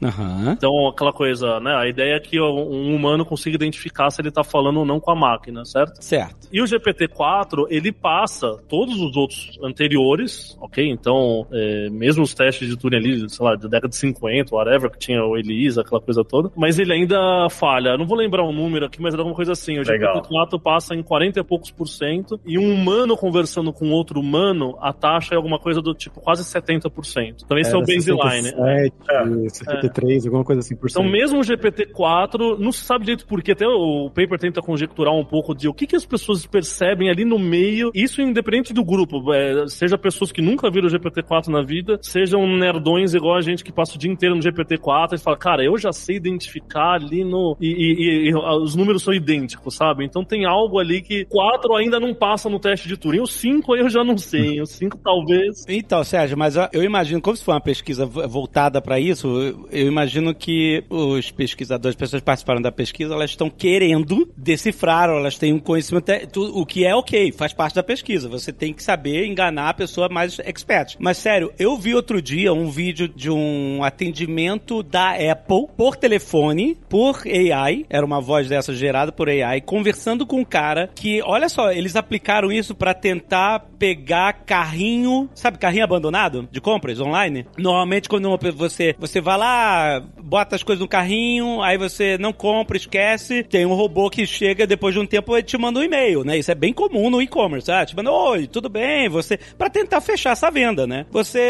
Então, aquela coisa, né? A ideia é que um humano consiga identificar se ele tá falando ou não com a máquina, certo? Certo. E o GPT-4, ele passa todos os outros anteriores, ok? Então, é, mesmo os testes de Turing ali, sei lá, da década de 50, whatever, que tinha o Elisa, aquela coisa toda, mas ele ainda falha. Eu não vou lembrar o número aqui, mas era alguma coisa assim. O Legal. GPT-4 passa em 40 e poucos por cento, e um humano conversando com outro humano, a taxa é alguma coisa do tipo quase 70%. Então esse é, o baseline. 67, 73, alguma coisa assim por Então, cento. mesmo o GPT-4, não se sabe direito por quê. Até o paper tenta conjecturar um pouco de o que, que as pessoas percebem ali no meio, isso independente do grupo, é, seja pessoas que nunca viram o GPT-4 na vida, sejam nerdões igual a gente que passa o dia inteiro no GPT-4 e fala, cara, eu já sei identificar ali no. E, e- e- os números são idênticos, sabe? Então tem algo ali que 4 ainda não passa no teste de Turing. O 5 eu já não sei. O 5 talvez. Então, Sérgio, mas eu- imagino, como se for uma pesquisa vo- voltada para isso, eu- imagino que os pesquisadores, pessoas participaram da pesquisa, elas estão querendo decifrar, elas têm um conhecimento, tu- o que é ok, faz parte da pesquisa. Você tem que saber enganar a pessoa mais expert. Mas sério, eu vi outro dia um vídeo de um atendimento da Apple por telefone, por AI, era uma voz dessa gerada por AI, conversando com um cara que, olha só, eles aplicaram isso pra tentar pegar carrinho, sabe, carrinho abandonado de compras online? Normalmente quando você você vai lá, bota as coisas no carrinho, aí você não compra, esquece, tem um robô que chega depois de um tempo e te manda um e-mail, né? Isso é bem comum no e-commerce, ah, te manda, oi, tudo bem, você Pra tentar fechar essa venda, né? Você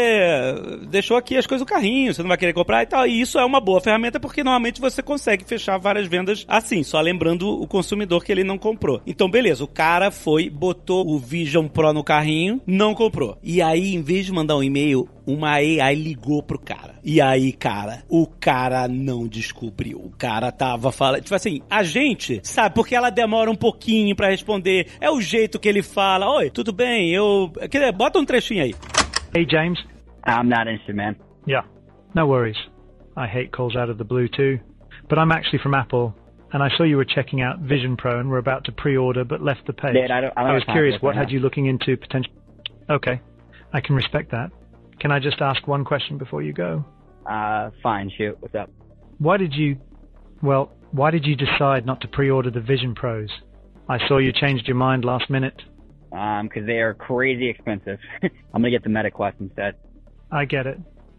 deixou aqui as coisas no carrinho, você não vai querer comprar e tal, e isso é uma boa ferramenta porque normalmente você consegue fechar várias vendas assim, só lembrando o consumidor que ele não comprou. Então, beleza, o cara foi, botou o Vision Pro no carrinho, não comprou. E aí, em vez de mandar um e-mail, uma AI ligou pro cara. E aí, cara, o cara não descobriu. O cara tava falando. Tipo assim, a gente sabe porque ela demora um pouquinho pra responder. É o jeito que ele fala. Oi, tudo bem? Eu. Quer dizer, bota um trechinho aí. Hey, James. I'm not interested, man. Yeah, no worries. I hate calls out of the blue too. But I'm actually from Apple, and I saw you were checking out Vision Pro and were about to pre-order but left the page. Dude, I don't- I don't was curious what had you looking into potential. Okay, I can respect that. Can I just ask one question before you go? Uh, fine, shoot. What's up? Why did you, well, why did you decide not to pre-order the Vision Pros? I saw you changed your mind last minute. Um, because they are crazy expensive. I'm gonna get the MetaQuest instead. I get it.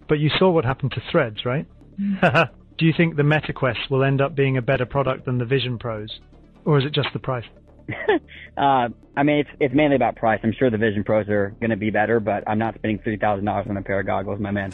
But you saw what happened to Threads, right? Do you think the MetaQuest will end up being a better product than the Vision Pros? Or is it just the price? Uh, I mean, it's it's mainly about price. I'm sure the Vision Pros are gonna be better, but I'm not spending three thousand dollars on a pair of goggles, my man.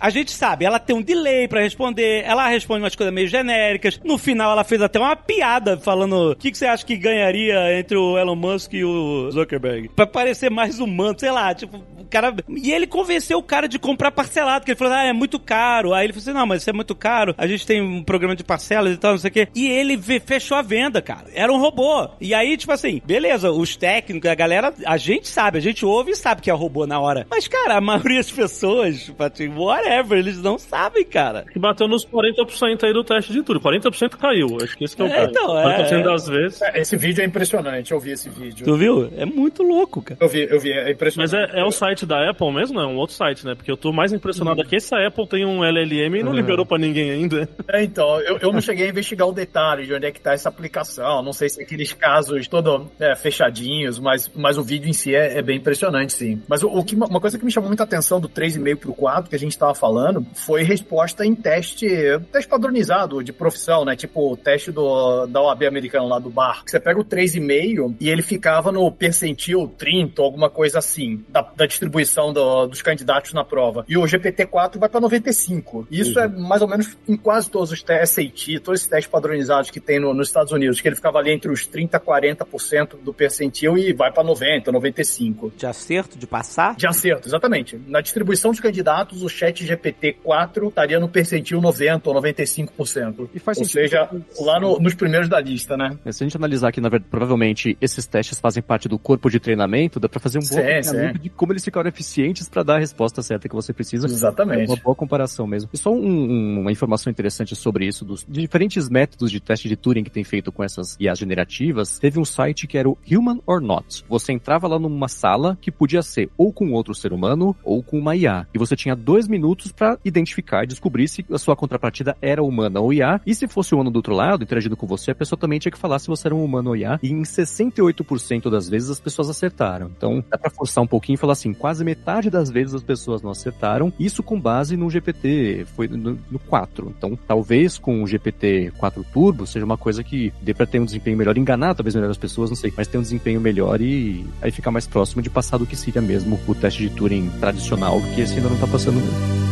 A gente sabe, ela tem um delay pra responder, ela responde umas coisas meio genéricas. No final, ela fez até uma piada falando o que, que você acha que ganharia entre o Elon Musk e o Zuckerberg. Pra parecer mais humano, sei lá, tipo, o cara. E ele convenceu o cara de comprar parcelado, porque ele falou, ah, é muito caro. Aí ele falou assim: não, mas isso é muito caro, a gente tem um programa de parcelas e tal, não sei o quê. E ele fechou a venda, cara. Era um robô. E aí, tipo assim, beleza, os técnicos, a galera, a gente sabe, a gente ouve e sabe que é robô na hora. Mas, cara, a maioria das pessoas, tipo assim, whatever, eles não sabem, cara. Que bateu nos 40% aí do teste de tudo. 40% caiu. Acho que esse que é o É, então, é. 40% das vezes. É, Esse vídeo é impressionante, eu vi esse vídeo. Tu viu? É muito louco, cara. Eu vi, eu vi, é Mas impressionante. é, é o site da Apple mesmo? É um outro site, né? Porque eu tô mais impressionado Uhum. aqui. Essa Apple tem um LLM e não liberou pra ninguém ainda. É, então, eu, eu não cheguei a investigar o detalhe de onde é que tá essa aplicação. Não sei se é aqueles casos todo é, fechadinhos, mas, mas o vídeo em si é, é bem impressionante, sim. Mas o, o que, uma coisa que me chamou muita atenção do 3,5 pro 4, que a gente tava falando, foi resposta em teste, teste padronizado de profissão, né? Tipo o teste do, da OAB americana lá do bar. Você pega o 3,5 e ele ficava no percentil 30, alguma coisa assim, da, da distribuição do- dos candidatos na prova. E o GPT-4 vai para 95. Isso é mais ou menos em quase todos os testes SAT, todos esses testes padronizados que tem no- nos Estados Unidos, que ele ficava ali entre os 30 a 40% do percentil e vai para 90, 95. De acerto, de passar? De acerto, exatamente. Na distribuição dos candidatos, o chat GPT-4 estaria no percentil 90 ou 95%. E faz ou sentido. seja, lá no- nos primeiros da lista, né? Se a gente analisar aqui, na verdade, provavelmente esses testes fazem parte do corpo de treinamento, dá pra fazer um bom treinamento de como eles ficaram eficientes pra dar a resposta certa que você precisa. É Exatamente. uma boa comparação mesmo. E só um- um- uma informação interessante sobre isso, dos diferentes métodos de teste de Turing que tem feito com essas IAs generativas, teve um site que era o Human or Not. Você entrava lá numa sala que podia ser ou com outro ser humano ou com uma IA. E você tinha dois minutos para identificar e descobrir se a sua contrapartida era humana ou IA. E se fosse humano do outro lado, interagindo com você, a pessoa também tinha que falar se você era um humano ou IA. E em 68% das vezes as pessoas acertaram. Então dá pra forçar um pouquinho e falar assim: quase metade das vezes as pessoas não acertaram. Isso com base no GPT, foi no, no 4. Então talvez com o GPT 4 Turbo seja uma coisa que dê pra ter um desempenho melhor, enganar talvez melhor as pessoas, não sei, mas ter um desempenho melhor e aí ficar mais próximo de passar do que seria mesmo o teste de Turing tradicional, que esse ainda não tá passando mesmo.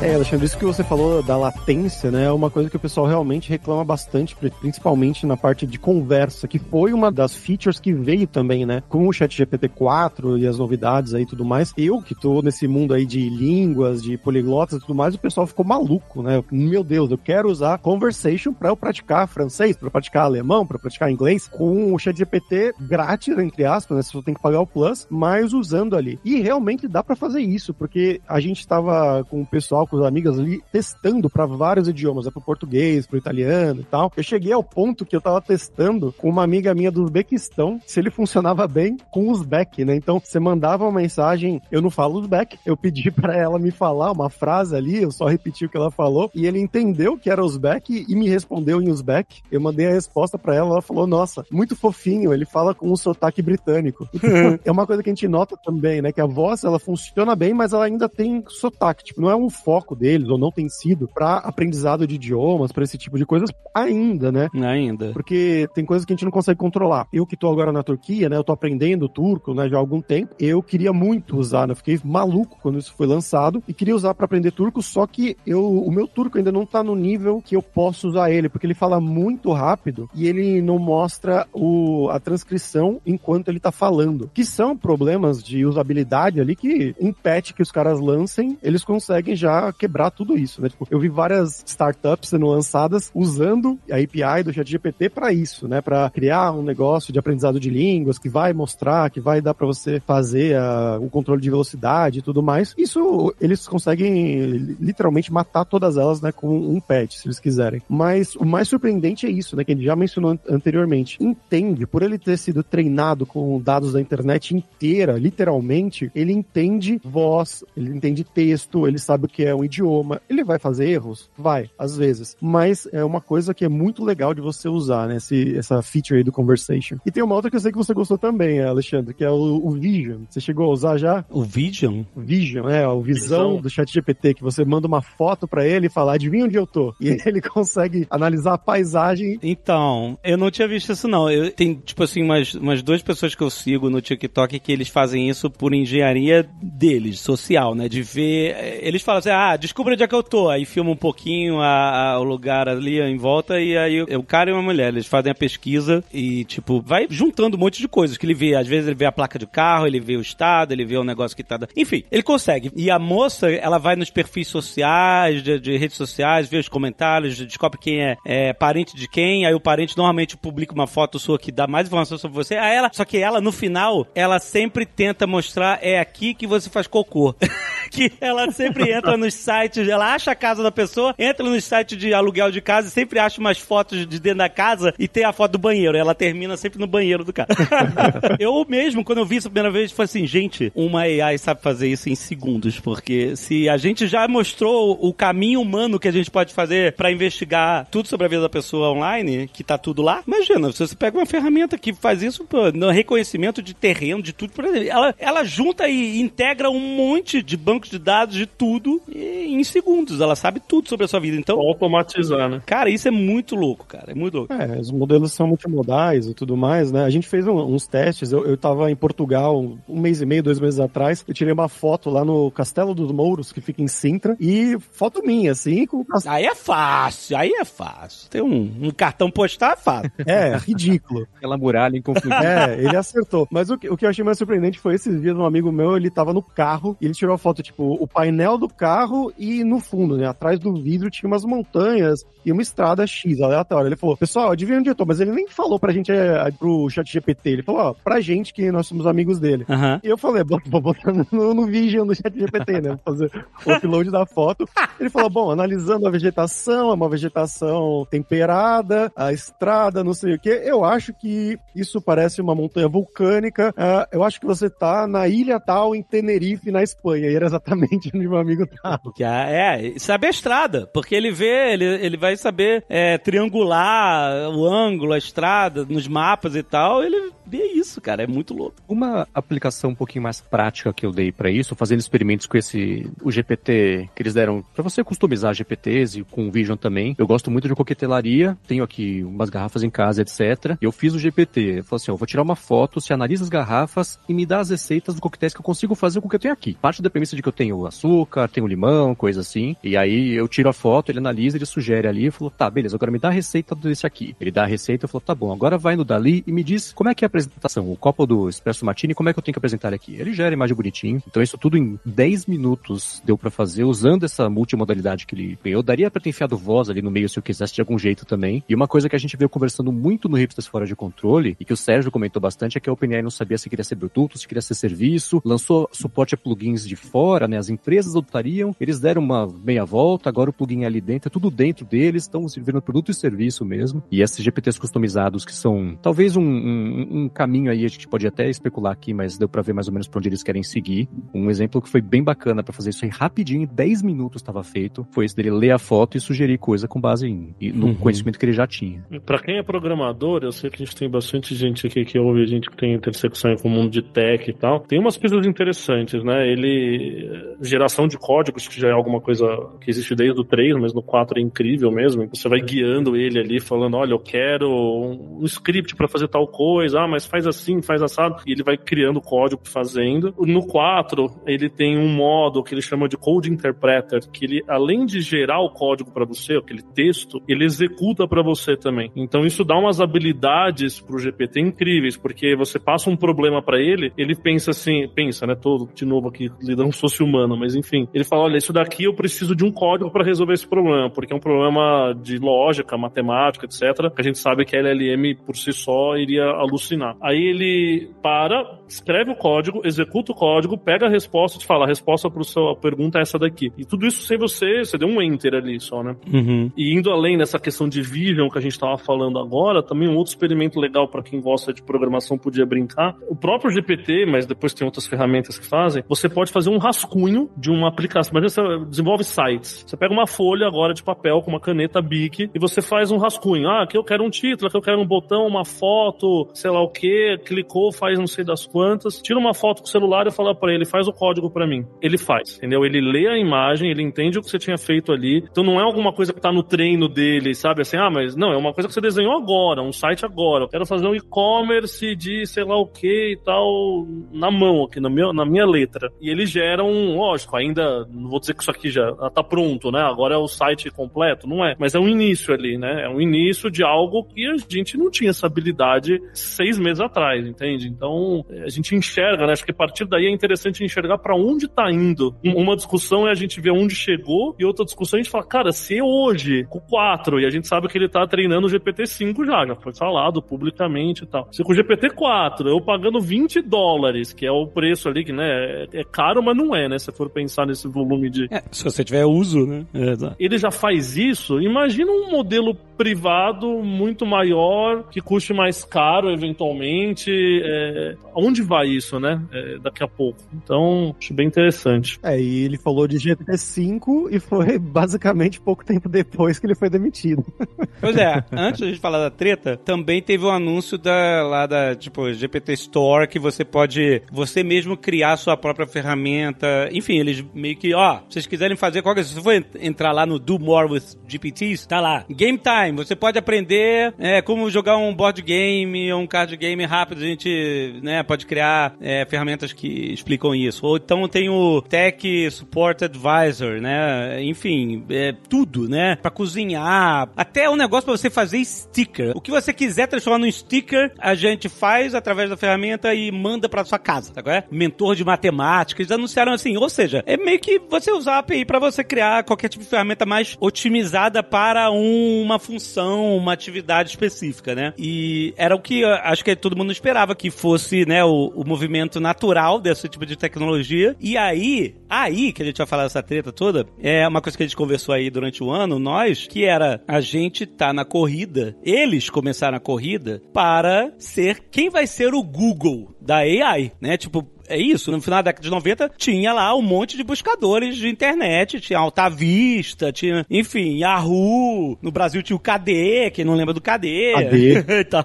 É, Alexandre, isso que você falou da latência, né, é uma coisa que o pessoal realmente reclama bastante, principalmente na parte de conversa, que foi uma das features que veio também, né, com o chat GPT-4 e as novidades aí e tudo mais. Eu, que tô nesse mundo aí de línguas, de poliglotas e tudo mais, o pessoal ficou maluco, né? Meu Deus, eu quero usar conversation para eu praticar francês, para praticar alemão, para praticar inglês, com o chat GPT grátis, entre aspas, né, você só tem que pagar o plus, mas usando ali. E realmente dá para fazer isso, porque a gente estava com o pessoal com os amigos ali testando para vários idiomas, é pro português, pro italiano e tal. Eu cheguei ao ponto que eu tava testando com uma amiga minha do Uzbequistão se ele funcionava bem com Uzbek, né? Então você mandava uma mensagem, eu não falo Uzbek, eu pedi para ela me falar uma frase ali, eu só repeti o que ela falou e ele entendeu que era Uzbek e me respondeu em Uzbek. Eu mandei a resposta para ela, ela falou: "Nossa, muito fofinho, ele fala com um sotaque britânico". é uma coisa que a gente nota também, né, que a voz ela funciona bem, mas ela ainda tem sotaque, tipo, não é um foco foco deles, ou não tem sido, para aprendizado de idiomas, para esse tipo de coisas, ainda, né? Ainda. Porque tem coisas que a gente não consegue controlar. Eu que tô agora na Turquia, né? Eu tô aprendendo turco, né? Já há algum tempo. Eu queria muito usar, né? Eu fiquei maluco quando isso foi lançado e queria usar para aprender turco, só que eu, o meu turco ainda não tá no nível que eu posso usar ele, porque ele fala muito rápido e ele não mostra o, a transcrição enquanto ele tá falando. Que são problemas de usabilidade ali que patch que os caras lancem, eles conseguem já quebrar tudo isso, né? Tipo, eu vi várias startups sendo lançadas usando a API do ChatGPT para isso, né? Para criar um negócio de aprendizado de línguas que vai mostrar, que vai dar para você fazer a, o controle de velocidade e tudo mais. Isso eles conseguem literalmente matar todas elas, né? Com um patch, se eles quiserem. Mas o mais surpreendente é isso, né? Que gente já mencionou anteriormente. Entende, por ele ter sido treinado com dados da internet inteira, literalmente, ele entende voz, ele entende texto, ele sabe o que é um idioma. Ele vai fazer erros? Vai, às vezes. Mas é uma coisa que é muito legal de você usar, né? Esse, essa feature aí do Conversation. E tem uma outra que eu sei que você gostou também, Alexandre, que é o, o Vision. Você chegou a usar já? O Vision? Vision, é, o visão, visão. do chat GPT, que você manda uma foto para ele e fala, adivinha onde eu tô? E ele consegue analisar a paisagem. Então, eu não tinha visto isso não. Eu, tem, tipo assim, umas, umas duas pessoas que eu sigo no TikTok que eles fazem isso por engenharia deles, social, né? De ver... Eles falam assim, ah, ah, descubra onde é que eu tô. Aí filma um pouquinho a, a, o lugar ali em volta e aí o, cara e uma mulher, eles fazem a pesquisa e, tipo, vai juntando um monte de coisas que ele vê. Às vezes ele vê a placa de carro, ele vê o estado, ele vê o negócio que tá... Enfim, ele consegue. E a moça, ela vai nos perfis sociais, de, de redes sociais, vê os comentários, descobre quem é, é, parente de quem, aí o parente normalmente publica uma foto sua que dá mais informação sobre você. Aí ela, só que ela, no final, ela sempre tenta mostrar, é aqui que você faz cocô. que ela sempre entra nos sites, ela acha a casa da pessoa, entra no site de aluguel de casa e sempre acha umas fotos de dentro da casa e tem a foto do banheiro. Ela termina sempre no banheiro do cara. eu mesmo, quando eu vi isso a primeira vez, falei assim, gente, uma AI sabe fazer isso em segundos, porque se a gente já mostrou o caminho humano que a gente pode fazer para investigar tudo sobre a vida da pessoa online, que tá tudo lá, imagina, se você pega uma ferramenta que faz isso pô, no reconhecimento de terreno, de tudo, ela, ela junta e integra um monte de bancos de dados de tudo e em segundos. Ela sabe tudo sobre a sua vida. Então. Automatizar, né? Cara, isso é muito louco, cara. É muito louco. É, os modelos são multimodais e tudo mais, né? A gente fez um, uns testes. Eu, eu tava em Portugal um mês e meio, dois meses atrás. Eu tirei uma foto lá no Castelo dos Mouros, que fica em Sintra, e foto minha, assim, com. Aí é fácil, aí é fácil. Tem um, um cartão postal, é fácil. É, ridículo. Aquela muralha inconfundível. É, ele acertou. Mas o que, o que eu achei mais surpreendente foi esses dias um amigo meu, ele tava no carro e ele tirou a foto, tipo, o painel do carro e no fundo, né, atrás do vidro tinha umas montanhas e uma estrada X aleatória. Ele falou, pessoal, adivinha onde eu tô, mas ele nem falou pra gente, é, pro chat GPT, ele falou, ó, pra gente que nós somos amigos dele. Aham. E eu falei, "Bom, vou botar no, no Vision do chat GPT, né, vou fazer o upload da foto. Ele falou, bom, analisando a vegetação, é uma vegetação temperada, a estrada, não sei o que, eu acho que isso parece uma montanha vulcânica, ah, eu acho que você tá na ilha tal, em Tenerife, na Espanha, e era exatamente onde meu amigo. Que é, é, sabe a estrada, porque ele vê, ele, ele vai saber é, triangular o ângulo, a estrada, nos mapas e tal, ele vê isso, cara, é muito louco. Uma aplicação um pouquinho mais prática que eu dei pra isso, fazendo experimentos com esse o GPT que eles deram pra você customizar GPTs e com o Vision também. Eu gosto muito de coquetelaria, tenho aqui umas garrafas em casa, etc. Eu fiz o GPT. Eu falei assim, ó, eu vou tirar uma foto, se analisa as garrafas e me dá as receitas do coquetéis que eu consigo fazer com o que eu tenho aqui. Parte da premissa de que eu tenho açúcar, tenho limão, coisa assim. E aí eu tiro a foto, ele analisa, ele sugere ali falou, tá, beleza, agora me dá a receita desse aqui. Ele dá a receita e falou, tá bom, agora vai no Dali e me diz como é que é a apresentação. O copo do Espresso Martini, como é que eu tenho que apresentar ele aqui? Ele gera imagem bonitinho. Então isso tudo em 10 minutos deu pra fazer, usando essa multimodalidade que ele ganhou. Daria pra ter enfiado voz ali no meio se eu quisesse de algum jeito também. E uma coisa que a gente veio conversando muito no Hipsters Fora de Controle, e que o Sérgio comentou bastante, é que a OpenAI não sabia se queria ser Bluetooth, se queria ser serviço, lançou suporte a plugins de fora, né? As empresas adotariam, eles deram uma meia volta, agora o plugin é ali dentro, é tudo dentro deles, estão servindo produto e serviço mesmo. E esses GPTs customizados que são talvez um, um, um caminho aí, a gente pode até especular aqui, mas deu pra ver mais ou menos pra onde eles querem seguir. Um exemplo que foi bem bacana pra fazer isso aí rapidinho, em 10 minutos estava feito, foi esse dele ler a foto e sugerir coisa com base em, e no Uhum. conhecimento que ele já tinha. Pra quem é programador, eu sei que a gente tem bastante gente aqui que ouve, gente que tem intersecção com o mundo de tech e tal. Tem umas coisas interessantes, né? Ele. Geração de códigos, que já é alguma coisa que existe desde o 3, mas no 4 é incrível mesmo. Você vai guiando ele ali, falando: olha, eu quero um script pra fazer tal coisa, ah, mas faz assim, faz assado. E ele vai criando o código fazendo. No 4, ele tem um modo que ele chama de Code Interpreter, que ele, além de gerar o código pra você, aquele texto, ele executa pra você também. Então isso dá umas habilidades pro GPT incríveis, porque você passa um problema pra ele, ele pensa assim, pensa, né, todo de novo aqui lidando com fosse humano, mas enfim, ele fala, olha, isso daqui eu preciso de um código pra resolver esse problema, porque é um problema de lógica, matemática, etc, que a gente sabe que a LLM por si só iria alucinar. Aí ele para, escreve o código, executa o código, pega a resposta e te fala, a resposta para sua pergunta é essa daqui. E tudo isso sem você, você deu um enter ali só, né? Uhum. E indo além dessa questão de vision que a gente estava falando agora, também um outro experimento legal para quem gosta de programação podia brincar. O próprio GPT, mas depois tem outras ferramentas que fazem, você pode fazer um rascunho de uma aplicação. Imagina você desenvolve sites. Você pega uma folha agora de papel com uma caneta Bic e você faz um rascunho. Ah, aqui eu quero um título, aqui eu quero um botão, uma foto, sei lá o que, clicou, faz não sei das quantas. Tira uma foto com o celular e fala para ele, faz o código para mim. Ele faz, entendeu? Ele lê a imagem, ele entende o que você tinha feito ali. Então não é alguma coisa que tá no treino dele, sabe? Assim, ah, mas não, é uma coisa que você desenhou agora, um site agora. Eu quero fazer um e-commerce de sei lá o que e tal, na mão aqui, na minha, na minha letra. E ele gera um, lógico, ainda, não vou dizer que isso aqui já tá pronto, né? Agora é o site completo, não é? Mas é um início ali, né? É um início de algo que a gente não tinha essa habilidade seis meses atrás, entende? Então, a gente enxerga, né? Acho que a partir daí é interessante enxergar para onde tá indo. Um- Uma discussão é a gente ver onde chegou e outra discussão a gente fala, cara, se hoje, com o 4, e a gente sabe que ele tá treinando o GPT-5 já, já foi falado publicamente e tal. Se com o GPT-4 eu pagando 20 dólares, que é o preço ali, que, né, é é caro, mas não é, né? Se for pensar nesse volume de, É, se você tiver uso, né? É, exato. ele já faz isso, imagina um modelo privado muito maior, que custe mais caro eventualmente. é, Onde vai isso, né? É, daqui a pouco. Então, acho bem interessante. É, e ele falou de GPT-5 e foi basicamente pouco tempo depois que ele foi demitido. Pois é, antes da gente falar da treta, também teve um anúncio da, lá da, tipo, GPT Store, que você pode, você mesmo criar sua própria ferramenta. Enfim, eles meio que, ó, se vocês quiserem fazer qualquer coisa, se você for en- entrar lá no Do More with GPTs, tá lá. Game Time, você pode aprender é, como jogar um board game ou um card game rápido, a gente, né, pode criar é, ferramentas que explicam isso. Ou então tem o Tech Support Advisor, né? Enfim, é tudo, né? Pra cozinhar, até um negócio pra você fazer sticker. O que você quiser transformar num sticker, a gente faz através da ferramenta e manda pra sua casa, tá? É? Mentor de matemática, eles anunciaram assim, ou seja, é meio que você usar a API para você criar qualquer tipo de ferramenta mais otimizada para um, uma função, uma atividade específica, né? E era o que acho que todo mundo esperava que fosse, né, o, o movimento natural desse tipo de tecnologia. E aí, aí que a gente vai falar dessa treta toda, é uma coisa que a gente conversou aí durante o ano, nós, que era a gente tá na corrida, eles começaram a corrida para ser quem vai ser o Google da AI, né? Tipo, é isso. No final da década de 90, tinha lá um monte de buscadores de internet. Tinha Alta Vista, tinha, enfim, Yahoo. No Brasil tinha o KD, quem não lembra do KD. KD. Então,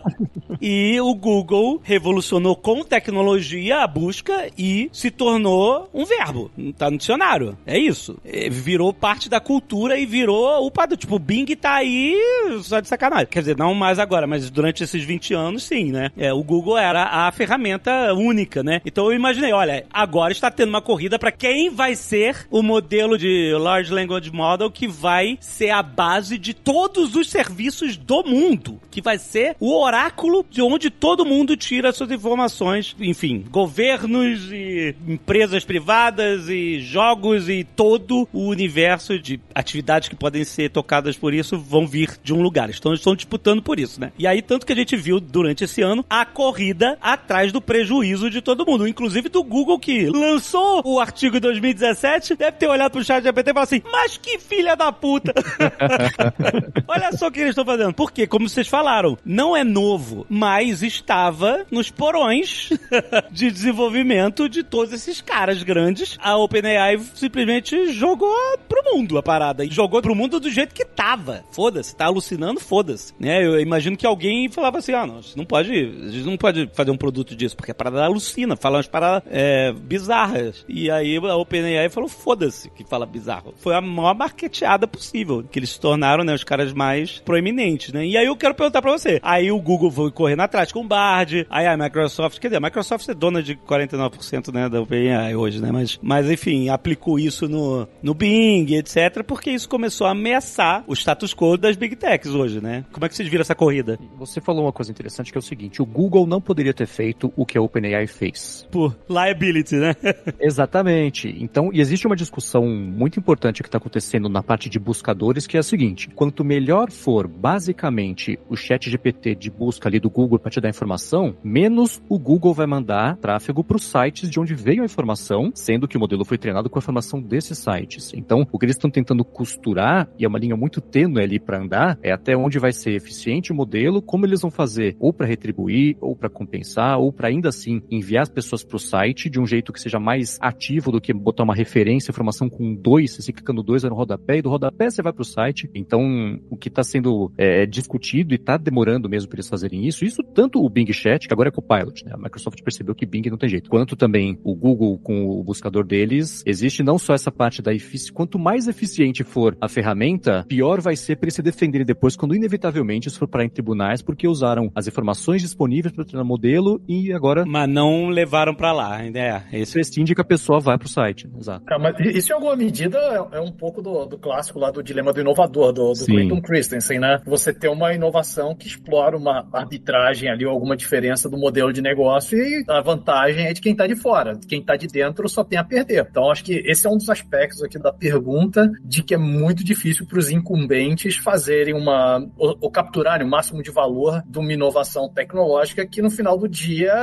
e o Google revolucionou com tecnologia a busca e se tornou um verbo. Tá no dicionário. É isso. É, virou parte da cultura e virou o padrão. Tipo, o Bing tá aí só de sacanagem. Quer dizer, não mais agora, mas durante esses 20 anos, sim, né? É, o Google era a ferramenta única, né? Então eu imaginei, olha, agora está tendo uma corrida para quem vai ser o modelo de Large Language Model que vai ser a base de todos os serviços do mundo, que vai ser o oráculo de onde todo mundo tira suas informações, enfim, governos e empresas privadas e jogos e todo o universo de atividades que podem ser tocadas por isso vão vir de um lugar. Estão, estão disputando por isso, né? E aí, tanto que a gente viu durante esse ano a corrida atrás do prejuízo de todo mundo, inclusive do Google que lançou o artigo em 2017, deve ter olhado pro chat GPT e falado assim, mas que filha da puta! Olha só o que eles estão fazendo. Porque, como vocês falaram, não é novo, mas estava nos porões de desenvolvimento de todos esses caras grandes. A OpenAI simplesmente jogou pro mundo a parada. E jogou pro mundo do jeito que tava. Foda-se, tá alucinando, foda-se. Né? Eu imagino que alguém falava assim, ah, não, não pode, não pode fazer um produto disso, porque a parada alucina, fala umas paradas é, bizarras. E aí a OpenAI falou, foda-se, que fala bizarro. Foi a maior marketeada possível, que eles se tornaram, né, os caras mais proeminentes, né? E aí eu quero perguntar pra você. Aí o Google foi correndo atrás com o Bard, aí a Microsoft, quer dizer, a Microsoft é dona de 49%, né, da OpenAI hoje, né? Mas, mas enfim, aplicou isso no, no Bing, etc, porque isso começou a ameaçar o status quo das Big Techs hoje, né? Como é que vocês viram essa corrida? Você falou uma coisa interessante que é o seguinte, o Google não poderia ter feito o que a OpenAI fez. Por liability, né? Exatamente. Então, e existe uma discussão muito importante que está acontecendo na parte de buscadores, que é a seguinte: quanto melhor for basicamente o chat GPT de busca ali do Google para te dar informação, menos o Google vai mandar tráfego para os sites de onde veio a informação, sendo que o modelo foi treinado com a informação desses sites. Então, o que eles estão tentando costurar, e é uma linha muito tênue ali para andar, é até onde vai ser eficiente o modelo, como eles vão fazer ou para retribuir, ou para compensar, ou para ainda assim enviar as pessoas para o site de um jeito que seja mais ativo do que botar uma referência, informação com dois, você clica no dois, vai no rodapé, e do rodapé você vai para o site. Então, o que está sendo é, discutido e está demorando mesmo para eles fazerem isso, isso tanto o Bing Chat, que agora é Copilot, né? A Microsoft percebeu que Bing não tem jeito, quanto também o Google com o buscador deles, existe não só essa parte da eficiência, quanto mais eficiente for a ferramenta, pior vai ser para eles se defenderem depois, quando inevitavelmente isso for para em tribunais, porque usaram as informações disponíveis para treinar modelo e agora. Mas não levaram para lá, ainda é. Esse prestígio que a pessoa vai pro site, exato. É, mas isso em alguma medida é, é um pouco do, do, clássico lá do dilema do inovador, do, do Clayton Christensen, né? Você ter uma inovação que explora uma arbitragem ali, ou alguma diferença do modelo de negócio e a vantagem é de quem tá de fora. Quem tá de dentro só tem a perder. Então acho que esse é um dos aspectos aqui da pergunta de que é muito difícil para os incumbentes fazerem uma ou, ou, capturarem o máximo de valor de uma inovação tecnológica que no final do dia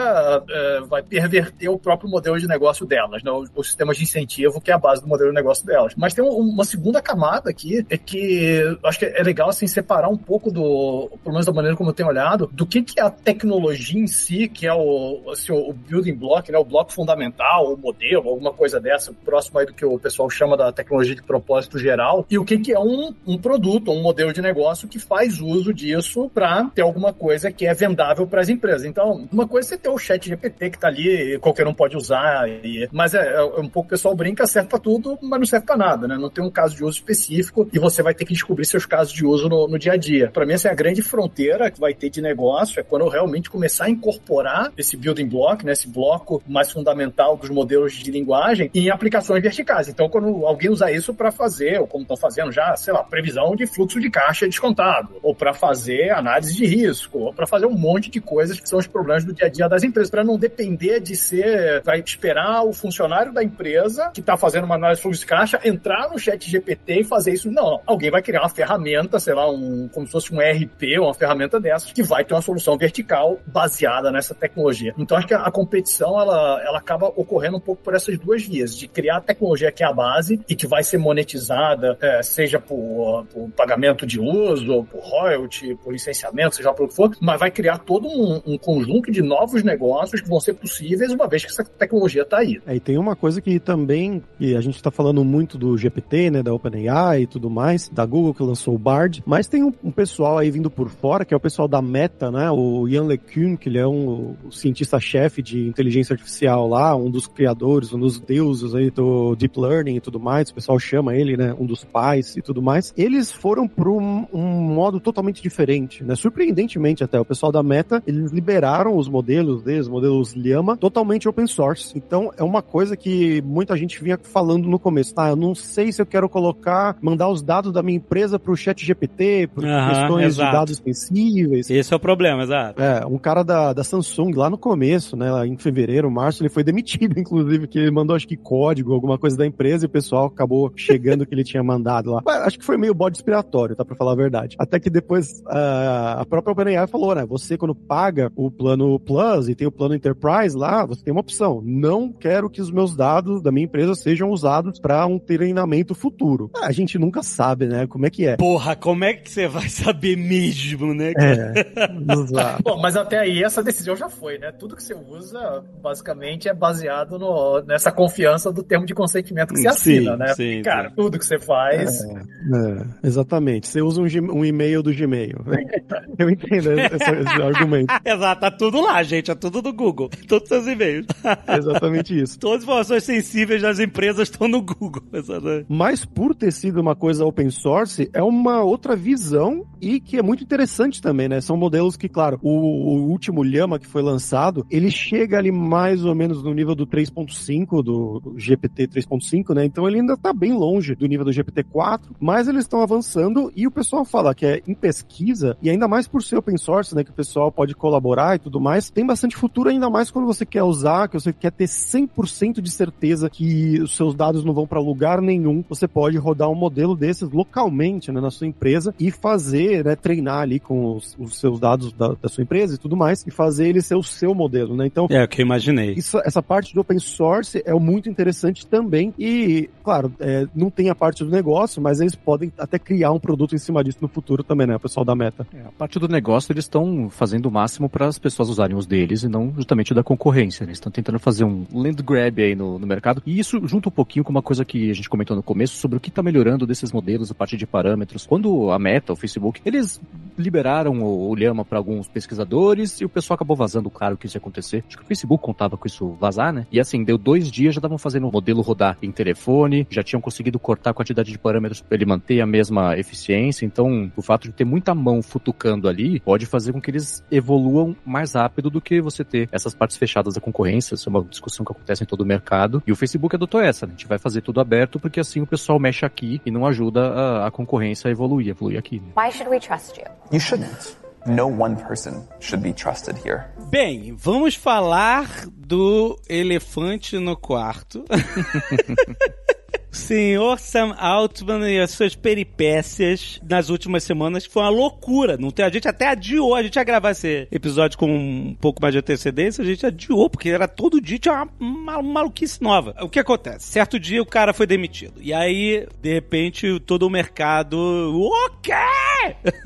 é, vai perverter o próprio modelo de negócio delas, né? os sistemas de incentivo que é a base do modelo de negócio delas. Mas tem um, uma segunda camada aqui é que acho que é legal assim separar um pouco do, pelo menos da maneira como eu tenho olhado, do que, que é a tecnologia em si, que é o, assim, o building block, né? o bloco fundamental, o modelo, alguma coisa dessa, próximo aí do que o pessoal chama da tecnologia de propósito geral, e o que, que é um, um produto, um modelo de negócio que faz uso disso para ter alguma coisa que é vendável para as empresas. Então, uma coisa é você ter o chat GPT que está ali qualquer um pode usar. E... Mas é, é, um pouco o pessoal brinca, serve pra tudo, mas não serve pra nada, né? Não tem um caso de uso específico e você vai ter que descobrir seus casos de uso no, no dia a dia. Para mim, essa é a grande fronteira que vai ter de negócio, é quando eu realmente começar a incorporar esse building block, né, esse bloco mais fundamental dos modelos de linguagem em aplicações verticais. Então, quando alguém usar isso para fazer, ou como estão fazendo já, sei lá, previsão de fluxo de caixa descontado, ou para fazer análise de risco, ou para fazer um monte de coisas que são os problemas do dia a dia das empresas, para não depender de ser, vai esperar o funcionário da empresa que está fazendo uma análise de fluxo de caixa entrar no chat GPT e fazer isso. Não, alguém vai criar uma ferramenta, sei lá, um, como se fosse um RP, uma ferramenta dessas, que vai ter uma solução vertical baseada nessa tecnologia. Então acho que a, a competição ela, ela acaba ocorrendo um pouco por essas duas vias, de criar a tecnologia que é a base e que vai ser monetizada, é, seja por, por, pagamento de uso, por royalty, por licenciamento, seja por o que for, mas vai criar todo um, um conjunto de novos negócios que vão ser possíveis uma vez que essa tecnologia está aí. É, e tem uma coisa que também, que a gente está falando muito do GPT, né, da OpenAI e tudo mais, da Google que lançou o Bard, mas tem um, um pessoal aí vindo por fora, que é o pessoal da Meta, né, o Ian LeCun, que ele é um, cientista-chefe de inteligência artificial lá, um dos criadores, um dos deuses aí do Deep Learning e tudo mais, o pessoal chama ele, né, um dos pais e tudo mais, eles foram para um, um modo totalmente diferente, né, surpreendentemente até, o pessoal da Meta, eles liberaram os modelos deles, modelos Llama, totalmente open source, então é uma coisa que muita gente vinha falando no começo, tá, eu não sei se eu quero colocar, mandar os dados da minha empresa para o chat GPT, por questões exato. de dados sensíveis. Esse é o problema, exato. É, um cara da, da Samsung lá no começo, né, em fevereiro, março, ele foi demitido, inclusive, que ele mandou acho que código, alguma coisa da empresa e o pessoal acabou chegando que ele tinha mandado lá. Mas, acho que foi meio bode expiratório, tá, pra falar a verdade. Até que depois uh, a própria OpenAI falou, né, você quando paga o plano Plus e tem o plano Enterprise lá, você tem uma opção. Não quero que os meus dados da minha empresa sejam usados para um treinamento futuro. Ah, a gente nunca sabe, né? Como é que é. Porra, como é que você vai saber mesmo, né? É, exato. Bom, mas até aí essa decisão já foi, né? Tudo que você usa, basicamente, é baseado no, nessa confiança do termo de consentimento que você assina, sim, né? Sim, Porque, cara, sim. tudo que você faz. É, é, exatamente. Você usa um, um e-mail do Gmail. Eu entendo esse, esse argumento. Exato, tá tudo lá, gente. É tudo do Google. Todos os seus e-mails. Exatamente isso. Todas as informações sensíveis das empresas estão no Google. Exatamente. Mas por ter sido uma coisa open source, é uma outra visão e que é muito interessante também, né? São modelos que, claro, o, o último Llama que foi lançado, ele chega ali mais ou menos no nível do 3.5, do GPT 3.5, né? Então ele ainda tá bem longe do nível do GPT 4, mas eles estão avançando e o pessoal fala que é em pesquisa, e ainda mais por ser open source, né? Que o pessoal pode colaborar e tudo mais, tem bastante futuro, ainda mais quando você quer usar, que você quer ter 100% de certeza que os seus dados não vão para lugar nenhum, você pode rodar um modelo desses localmente, né, na sua empresa e fazer, né, treinar ali com os, os seus dados da, da, sua empresa e tudo mais e fazer ele ser o seu modelo, né? Então, é o que eu imaginei. Isso, essa parte do open source é muito interessante também e, claro, é, não tem a parte do negócio, mas eles podem até criar um produto em cima disso no futuro também, né? O pessoal da Meta. É, a parte do negócio eles estão fazendo o máximo para as pessoas usarem os deles e não justamente da concorrência. Eles estão tentando fazer um land grab aí no, no mercado e isso junta um pouquinho com uma coisa que a gente comentou no começo sobre o que está melhorando desses modelos a partir de parâmetros. Quando a Meta, o Facebook, eles liberaram o, o Llama para alguns pesquisadores e o pessoal acabou vazando, claro, que isso ia acontecer. Acho que o Facebook contava com isso vazar, né? E assim, deu dois dias, já estavam fazendo o modelo rodar em telefone, já tinham conseguido cortar a quantidade de parâmetros para ele manter a mesma eficiência. Então, o fato de ter muita mão futucando ali pode fazer com que eles evoluam mais rápido do que você ter essas partes fechadas da concorrência. Isso é uma discussão que acontece em todo o mercado. E o Facebook adotou essa, né? A gente vai fazer tudo aberto porque assim o pessoal mexe aqui e não ajuda a, a concorrência a evoluir, evoluir aqui. Né? Why should we trust you? You shouldn't. No one person should be trusted here. Bem, vamos falar do elefante no quarto. Senhor Sam Altman e as suas peripécias nas últimas semanas foi uma loucura. Não tem, a gente até adiou, a gente ia gravar esse episódio com um pouco mais de antecedência, a gente adiou, porque era todo dia tinha uma, maluquice nova. O que acontece? Certo dia o cara foi demitido. E aí, de repente, todo o mercado. O quê?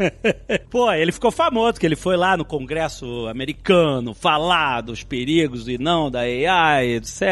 Pô, ele ficou famoso, que ele foi lá no Congresso americano falar dos perigos e não da AI, etc.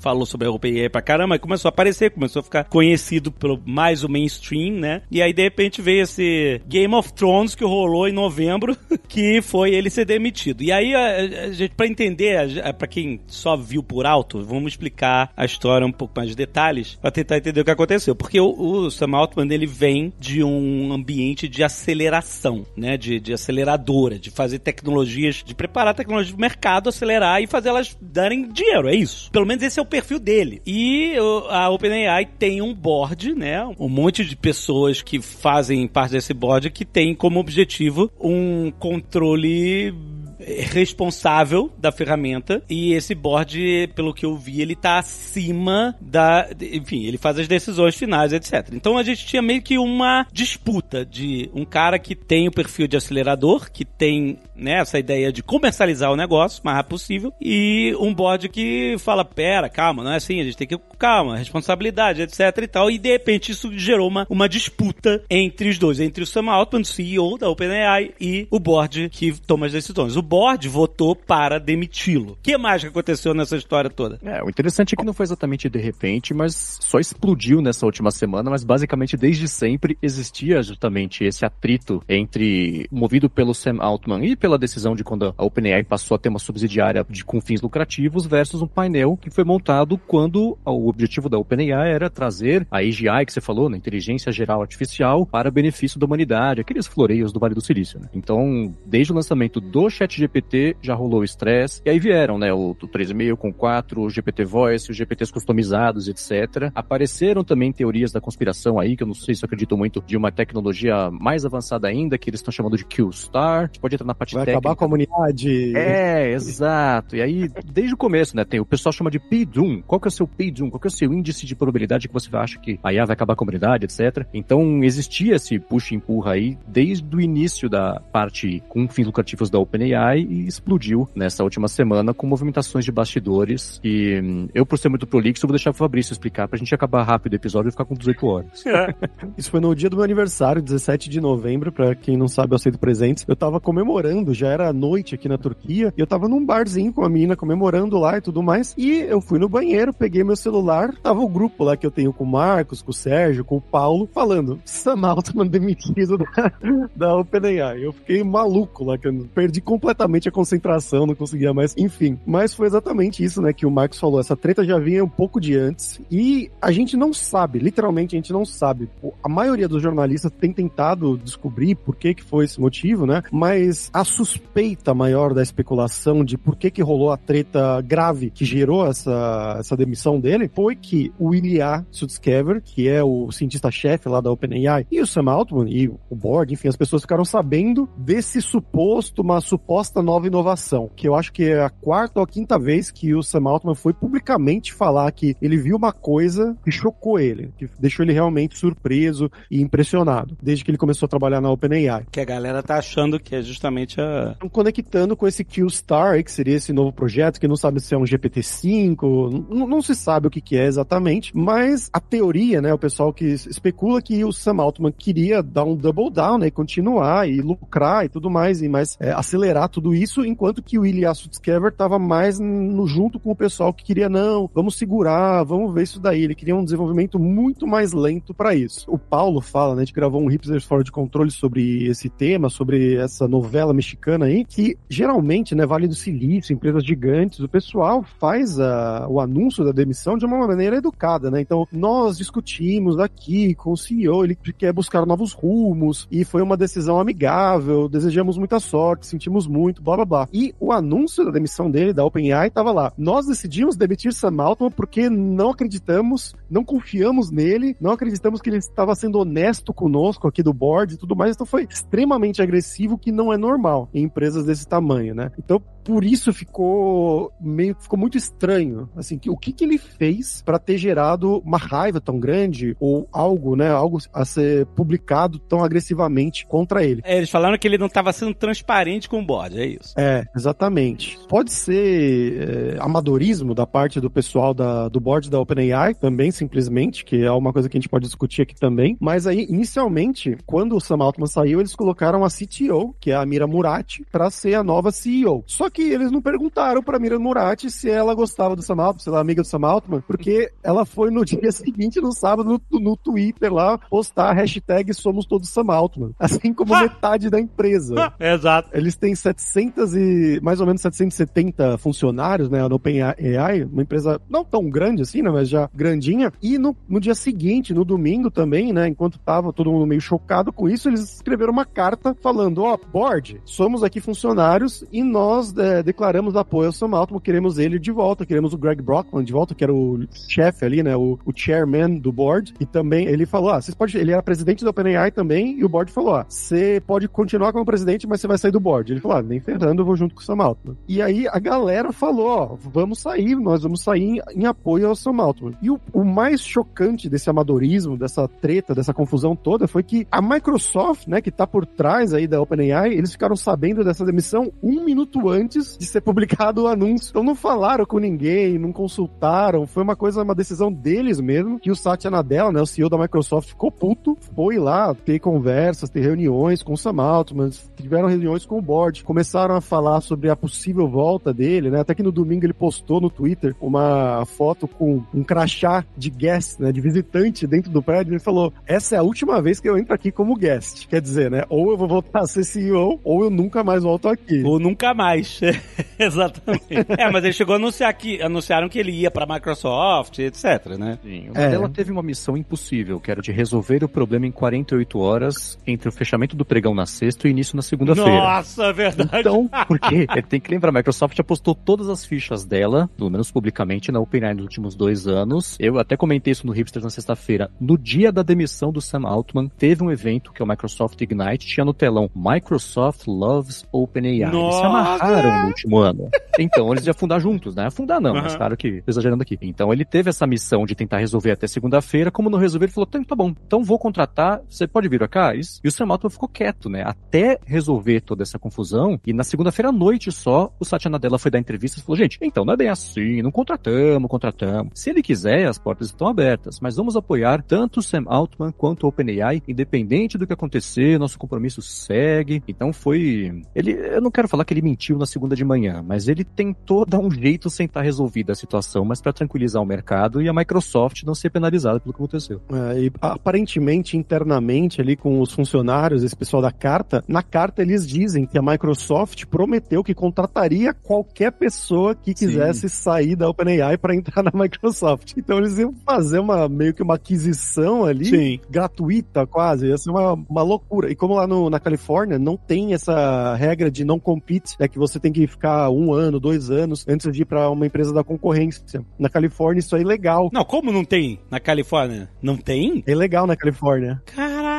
Falou sobre a OpenAI pra caramba, e começou a aparecer, começou a ficar conhecido pelo mais o mainstream, né? E aí, de repente, veio esse Game of Thrones que rolou em novembro, que foi ele ser demitido. E aí, a, a gente, pra entender, para quem só viu por alto, vamos explicar a história um pouco mais de detalhes, pra tentar entender o que aconteceu. Porque o, o Sam Altman, ele vem de um ambiente de aceleração, né? De, de aceleradora, de fazer tecnologias, de preparar tecnologias do mercado, acelerar e fazer elas darem dinheiro, é isso. Pelo menos esse é o perfil dele. E a OpenAI tem um board, né? Um monte de pessoas que fazem parte desse board que tem como objetivo um controle responsável da ferramenta e esse board, pelo que eu vi, ele tá acima da, enfim, ele faz as decisões finais, etc. Então a gente tinha meio que uma disputa de um cara que tem o perfil de acelerador, que tem, né, essa ideia de comercializar o negócio o mais rápido possível e um board que fala, pera, calma, não é assim, a gente tem que calma, responsabilidade, etc e tal, e de repente isso gerou uma, uma disputa entre os dois, entre o Sam Altman, CEO da OpenAI, e o board que toma as decisões. O board votou para demiti-lo. O que mais que aconteceu nessa história toda? É, o interessante é que não foi exatamente de repente, mas só explodiu nessa última semana, mas basicamente desde sempre existia justamente esse atrito entre, movido pelo Sam Altman e pela decisão de quando a OpenAI passou a ter uma subsidiária de, com fins lucrativos versus um painel que foi montado quando o objetivo da OpenAI era trazer a AGI que você falou, na né, inteligência geral artificial, para benefício da humanidade, aqueles floreios do Vale do Silício. Né? Então, desde o lançamento do ChatGPT já rolou estresse, e aí vieram, né, o, o 3.5 com 4, o GPT Voice, os GPTs customizados, etc. Apareceram também teorias da conspiração aí, que eu não sei se eu acredito muito, de uma tecnologia mais avançada ainda, que eles estão chamando de Q-Star, pode entrar na parte Vai técnica. acabar com a comunidade. É, exato. E aí, desde o começo, né, tem o pessoal chama de PIDUM. Qual que é o seu PIDUM? Qual que é o seu índice de probabilidade que você acha que a IA vai acabar com a comunidade, etc. Então, existia esse puxa e empurra aí desde o início da parte com fins lucrativos da OpenAI e explodiu nessa última semana com movimentações de bastidores e hum, eu, por ser muito prolixo, vou deixar o Fabrício explicar pra gente acabar rápido o episódio e ficar com 18 horas. Isso foi no dia do meu aniversário, 17 de novembro, pra quem não sabe, eu aceito presentes. Eu tava comemorando, já era noite aqui na Turquia, e eu tava num barzinho com a menina comemorando lá e tudo mais, e eu fui no banheiro, peguei meu celular, tava o grupo lá que eu tenho com o Marcos, com o Sérgio, com o Paulo, falando, Sam Altman demitido da, da OpenAI. Eu fiquei maluco lá, que eu perdi completamente a concentração, não conseguia mais, enfim. Mas foi exatamente isso, né, que o Marcos falou, essa treta já vinha um pouco de antes, e a gente não sabe, literalmente a gente não sabe. A maioria dos jornalistas tem tentado descobrir por que que foi esse motivo, né, mas a suspeita maior da especulação de por que que rolou a treta grave que gerou essa, essa demissão dele foi que o Ilya Sutskever, que é o cientista-chefe lá da OpenAI, e o Sam Altman e o board, enfim, as pessoas ficaram sabendo desse suposto, uma suposta nova inovação, que eu acho que é a quarta ou a quinta vez que o Sam Altman foi publicamente falar que ele viu uma coisa que chocou ele, que deixou ele realmente surpreso e impressionado, desde que ele começou a trabalhar na OpenAI. Que a galera tá achando que é justamente a. Estão conectando com esse Q-Star, que seria esse novo projeto, que não sabe se é um GPT-5, não, não se sabe o que, que é exatamente, mas a teoria, né, o pessoal que especula que o Sam Altman queria dar um double down, né, e continuar e lucrar e tudo mais, e mais é, acelerar tudo isso, enquanto que o Ilya Sutskever estava mais no, junto com o pessoal que queria, não, vamos segurar, vamos ver isso daí. Ele queria um desenvolvimento muito mais lento para isso. O Paulo fala, né, a gente gravou um Hipsters Fora de Controle sobre esse tema, sobre essa novela mexicana aí, que geralmente, né, Vale do Silício, empresas gigantes, o pessoal faz a, o anúncio da demissão de uma maneira educada, né? Então, nós discutimos aqui com o CEO, ele quer buscar novos rumos e foi uma decisão amigável, desejamos muita sorte, sentimos muito, blá blá blá. E o anúncio da demissão dele, da OpenAI, tava lá. Nós decidimos demitir Sam Altman porque não acreditamos, não confiamos nele, não acreditamos que ele estava sendo honesto conosco aqui do board e tudo mais, então foi extremamente agressivo, que não é normal em empresas desse tamanho, né? Então, por isso ficou meio ficou muito estranho, assim, que o que que ele fez para ter gerado uma raiva tão grande ou algo, né, algo a ser publicado tão agressivamente contra ele. É, eles falaram que ele não estava sendo transparente com o board, é isso. É, exatamente. Pode ser é, amadorismo da parte do pessoal da, do board da OpenAI também, simplesmente, que é uma coisa que a gente pode discutir aqui também. Mas aí, inicialmente, quando o Sam Altman saiu, eles colocaram a CTO, que é a Mira Murati, para ser a nova CEO. Só que eles não perguntaram para Mira Murati se ela gostava do Sam Altman, se ela é amiga do Sam Altman, porque ela foi no dia seguinte, no sábado, no, no Twitter lá, postar a hashtag Somos Todos Sam Altman. Assim como ah! metade da empresa. Exato. Eles têm 700 e mais ou menos 770 funcionários, né, no OpenAI, uma empresa não tão grande assim, né, mas já grandinha. E no, no dia seguinte, no domingo também, né, enquanto tava todo mundo meio chocado com isso, eles escreveram uma carta falando, ó, oh, board, somos aqui funcionários e nós é, declaramos apoio ao Sam Altman, queremos ele de volta, queremos o Greg Brockman de volta, que era o chefe ali, né, o, o chairman do board. E também ele falou, ah, vocês podem, ele era presidente do OpenAI também, e o board falou, ah, você pode continuar como presidente, mas você vai sair do board. Ele falou, ah, nem ferrando, eu vou junto com o Sam Altman. E aí a galera falou, ó, vamos sair, nós vamos sair em, em apoio ao Sam Altman. E o, o mais chocante desse amadorismo, dessa treta, dessa confusão toda, foi que a Microsoft, né, que tá por trás aí da OpenAI, eles ficaram sabendo dessa demissão um minuto antes de ser publicado o anúncio. Então não falaram com ninguém, não consultaram, foi uma coisa, uma decisão deles mesmo, que o Satya Nadella, né, o CEO da Microsoft, ficou puto, foi lá ter conversas, ter reuniões com o Sam Altman, tiveram reuniões com o board, começaram a falar sobre a possível volta dele, né, até que no domingo ele postou no Twitter uma foto com um crachá de guest, né, de visitante dentro do prédio, ele falou, essa é a última vez que eu entro aqui como guest, quer dizer, né, ou eu vou voltar a ser CEO, ou eu nunca mais volto aqui. Ou nunca mais, exatamente. é, mas ele chegou a anunciar que, anunciaram que ele ia pra Microsoft, etc, né? Sim, é. teve uma missão impossível, que era de resolver o problema em 48 horas entre o fechamento do pregão na sexta e o início na segunda-feira. Nossa, é verdade. Então, porque tem que lembrar, a Microsoft apostou todas as fichas dela, pelo menos publicamente, na OpenAI nos últimos dois anos. Eu até comentei isso no Hipsters na sexta-feira. No dia da demissão do Sam Altman, teve um evento que é o Microsoft Ignite, tinha no telão Microsoft Loves OpenAI. Eles se amarraram no último ano. Então, eles iam fundar juntos, né? Fundar não, uhum. mas claro que exagerando aqui. Então, ele teve essa missão de tentar resolver até segunda-feira. Como não resolver, ele falou: tá, tá bom, então vou contratar, você pode vir cá? Isso. E o Sam Altman ficou quieto, né? Até resolver toda essa confusão. E na segunda-feira à noite só, o Satya Nadella foi dar entrevista e falou: gente, então não é bem assim, não contratamos, contratamos. Se ele quiser, as portas estão abertas, mas vamos apoiar tanto o Sam Altman quanto o OpenAI, independente do que acontecer, nosso compromisso segue. Então foi. Ele, eu não quero falar que ele mentiu na segunda de manhã, mas ele tentou dar um jeito sem estar resolvida a situação, mas para tranquilizar o mercado e a Microsoft não ser penalizada pelo que aconteceu. É, e aparentemente, internamente, ali com os funcionários, esse pessoal da carta, na carta eles dizem que a Microsoft prometeu que contrataria qualquer pessoa que quisesse Sim. sair da OpenAI para entrar na Microsoft. Então eles iam fazer uma meio que uma aquisição ali, Sim. gratuita quase, ia ser uma, uma loucura. E como lá no, na Califórnia não tem essa regra de não compete, é que você tem que ficar um ano, dois anos antes de ir para uma empresa da concorrência. Na Califórnia isso é ilegal. Não, como não tem na Califórnia? Não tem? É ilegal na Califórnia.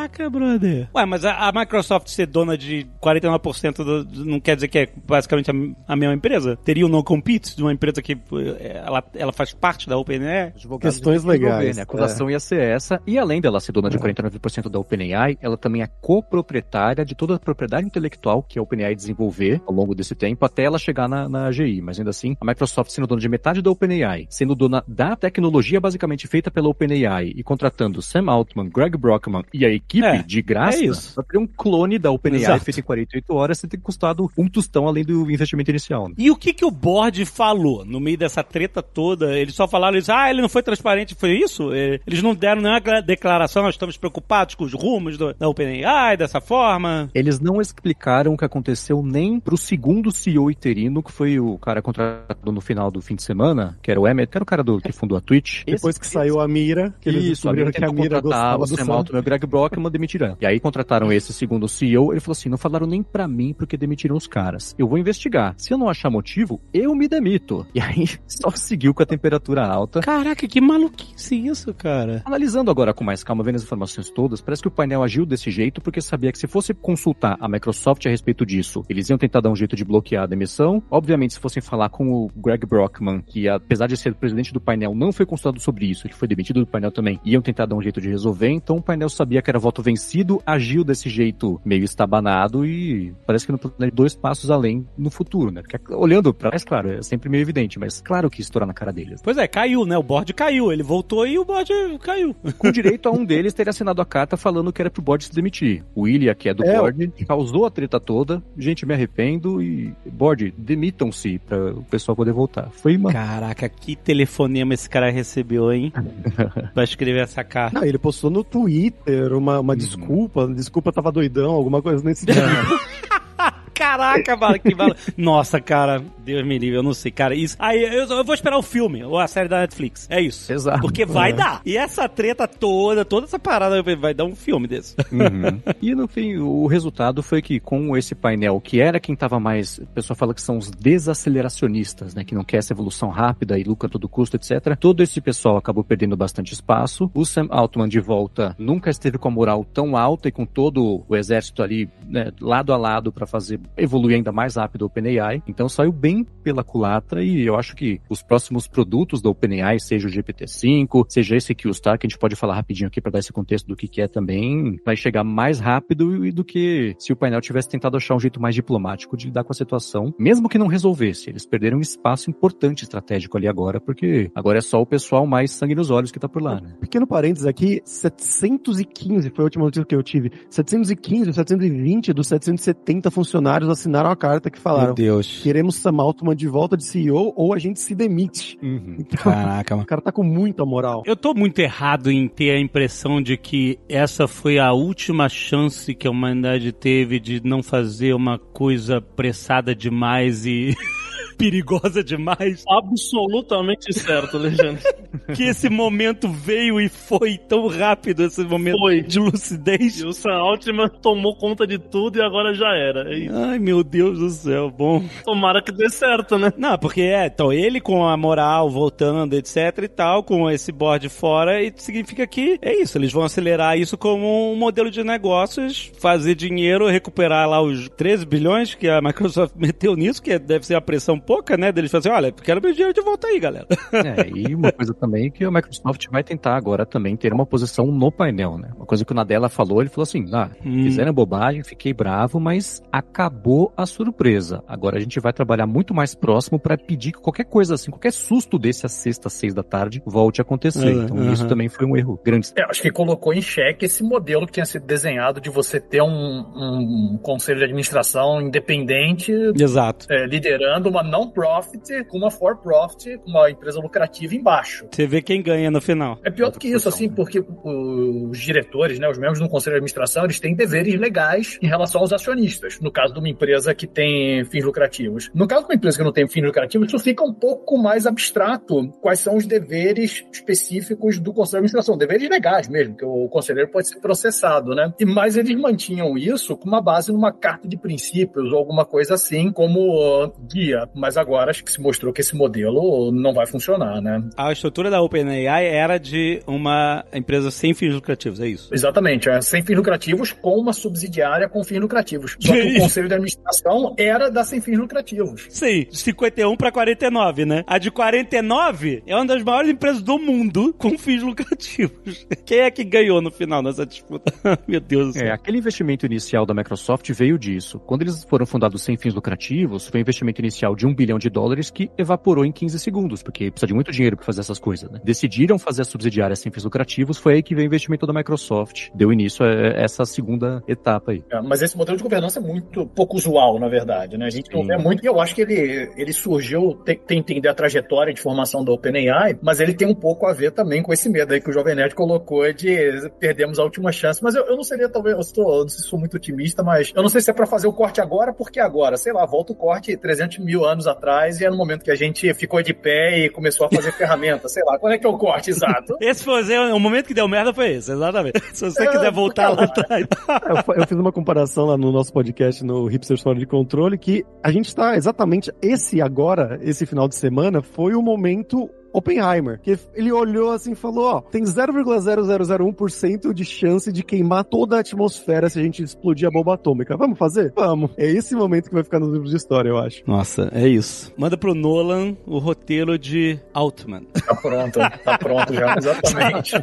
Caraca, brother. Ué, mas a, a Microsoft ser dona de 49% do, não quer dizer que é basicamente a, a mesma empresa? Teria um non-compete de uma empresa que eh, ela, ela faz parte da OpenAI? Questões legais. Né? A acusação é. ia ser essa. E além dela ser dona de 49% da OpenAI, ela também é coproprietária de toda a propriedade intelectual que a OpenAI desenvolver ao longo desse tempo, até ela chegar na, na AGI. Mas ainda assim, a Microsoft sendo dona de metade da OpenAI, sendo dona da tecnologia basicamente feita pela OpenAI e contratando Sam Altman, Greg Brockman e a equipe é, de graça, é isso. pra ter um clone da OpenAI feito em 48 horas, você tem custado um tostão além do investimento inicial. Né? E o que que o board falou no meio dessa treta toda? Eles só falaram isso, ah, ele não foi transparente, foi isso? É, eles não deram nenhuma declaração, nós estamos preocupados com os rumos do, da OpenAI, dessa forma? Eles não explicaram o que aconteceu nem pro segundo CEO interino, que foi o cara contratado no final do fim de semana, que era o Emmett, que era o cara do, que fundou a Twitch. Depois que saiu a Mira, que eles isso, descobriram a que a Mira gostava o do Sam Altman, o Greg Brockman demitir ela. E aí contrataram esse segundo CEO, ele falou assim, não falaram nem pra mim porque demitiram os caras. Eu vou investigar. Se eu não achar motivo, eu me demito. E aí só seguiu com a temperatura alta. Caraca, que maluquice isso, cara. Analisando agora com mais calma, vendo as informações todas, parece que o painel agiu desse jeito porque sabia que se fosse consultar a Microsoft a respeito disso, eles iam tentar dar um jeito de bloquear a demissão. Obviamente, se fossem falar com o Greg Brockman, que apesar de ser presidente do painel, não foi consultado sobre isso, ele foi demitido do painel também, iam tentar dar um jeito de resolver. Então o painel sabia que era voto vencido, agiu desse jeito meio estabanado e parece que não planeja dois passos além no futuro, né? Porque olhando pra trás, claro, é sempre meio evidente, mas claro que estourar na cara deles. Pois é, caiu, né? O board caiu. Ele voltou e o board caiu. Com direito a um deles ter assinado a carta falando que era pro board se demitir. O William, que é do É, board, causou a treta toda. Gente, me arrependo e board, demitam-se pra o pessoal poder voltar. Foi uma Caraca, que telefonema esse cara recebeu, hein? pra escrever essa carta. Não, ele postou no Twitter uma, uma desculpa, desculpa, tava doidão, alguma coisa nesse tipo. Caraca, mano, que bala. Nossa, cara, Deus me livre, eu não sei, cara. Isso. Aí eu, eu vou esperar o filme, ou a série da Netflix. É isso. Exato. Porque vai É. dar. E essa treta toda, toda essa parada vai dar um filme desse. Uhum. E no fim, o resultado foi que com esse painel, que era quem tava mais. O pessoal fala que são os desaceleracionistas, né? Que não quer essa evolução rápida e lucra a todo custo, etc. Todo esse pessoal acabou perdendo bastante espaço. O Sam Altman de volta nunca esteve com a moral tão alta e com todo o exército ali, né, lado a lado para fazer evoluir ainda mais rápido o OpenAI. Então saiu bem pela culatra e eu acho que os próximos produtos da OpenAI, seja o GPT-5, seja esse Q-Star, que a gente pode falar rapidinho aqui para dar esse contexto do que, que é também, vai chegar mais rápido e do que se o painel tivesse tentado achar um jeito mais diplomático de lidar com a situação, mesmo que não resolvesse. Eles perderam um espaço importante estratégico ali agora, porque agora é só o pessoal mais sangue nos olhos que tá por lá, né? Pequeno parênteses aqui, 715 foi a última notícia que eu tive. 715, 720 dos 770 funcionários assinaram a carta que falaram: Deus. queremos Sam Altman de volta de CEO ou a gente se demite. Então, Caraca, mano. o cara tá com muita moral. Eu tô muito errado em ter a impressão de que essa foi a última chance que a humanidade teve de não fazer uma coisa apressada demais e perigosa demais. Absolutamente certo, Legenda. Que esse momento veio e foi tão rápido, esse momento Foi. de lucidez. E o Sam Altman tomou conta de tudo e agora já era. É. Ai, meu Deus do céu, bom. Tomara que dê certo, né? Não, porque é, então ele com a moral voltando, etc e tal, com esse board fora, e significa que é isso, eles vão acelerar isso como um modelo de negócios, fazer dinheiro, recuperar lá os 13 bilhões que a Microsoft meteu nisso, que deve ser a pressão pouca, né? Deles fazer, olha, quero meu dinheiro de volta aí, galera. É, e uma coisa também que a Microsoft vai tentar agora também ter uma posição no painel, né? Uma coisa que o Nadella falou, ele falou assim, ah, Hum. fizeram bobagem, fiquei bravo, mas acabou a surpresa. Agora a gente vai trabalhar muito mais próximo para pedir que qualquer coisa assim, qualquer susto desse às sexta, às seis da tarde, volte a acontecer. Uhum, então isso uhum. também foi um erro grande. É, acho que colocou em xeque esse modelo que tinha sido desenhado de você ter um, um conselho de administração independente Exato. é, liderando uma non-profit com uma for-profit, com uma empresa lucrativa embaixo. Você vê quem ganha no final. É pior do que isso, assim, porque os diretores, né, os membros do conselho de administração, eles têm deveres legais em relação aos acionistas. No caso de uma empresa que tem fins lucrativos. No caso de uma empresa que não tem fins lucrativos, isso fica um pouco mais abstrato. Quais são os deveres específicos do conselho de administração? Deveres legais mesmo, que o conselheiro pode ser processado, né? E mais eles mantinham isso com uma base numa carta de princípios ou alguma coisa assim, como guia. Mas agora acho que se mostrou que esse modelo não vai funcionar, né? A estrutura da OpenAI era de uma empresa sem fins lucrativos, é isso? Exatamente, é, sem fins lucrativos com uma subsidiária com fins lucrativos. Só que o conselho de administração era da sem fins lucrativos. Sim, de 51 para 49, né? A de 49 é uma das maiores empresas do mundo com fins lucrativos. Quem é que ganhou no final nessa disputa? Meu Deus do É, céu. aquele investimento inicial da Microsoft veio disso. Quando eles foram fundados sem fins lucrativos, foi um investimento inicial de um bilhão de dólares que evaporou em 15 segundos, porque precisa de muito dinheiro para fazer essas coisas, né? Decidiram fazer a subsidiária sem fins lucrativos, foi aí que veio o investimento da Microsoft. Deu início a essa segunda etapa aí. É, mas esse modelo de governança é muito pouco usual, na verdade, né? A gente não Sim. vê muito. E eu acho que ele, ele surgiu, tem, tem que entender a trajetória de formação da OpenAI, mas ele tem um pouco a ver também com esse medo aí que o Jovem Nerd colocou de perdemos a última chance. Mas eu, eu não seria, talvez, eu, estou, eu não sei se sou muito otimista, mas eu não sei se é pra fazer o corte agora, porque agora, sei lá, volta o corte 300 mil anos anos atrás e é no momento que a gente ficou de pé e começou a fazer ferramenta, sei lá, quando é que é o corte exato? Esse foi o momento que deu merda foi esse, exatamente. Se você é, quiser voltar lá atrás. eu, eu, fiz uma comparação lá no nosso podcast no Hipsters Fora de Controle que a gente está exatamente esse agora, esse final de semana, foi o momento Oppenheimer, que ele olhou assim e falou, ó, tem 0,0001% de chance de queimar toda a atmosfera se a gente explodir a bomba atômica. Vamos fazer? Vamos. É esse momento que vai ficar nos livros de história, eu acho. Nossa, é isso. Manda pro Nolan o roteiro de Altman. Tá pronto, tá pronto já, exatamente.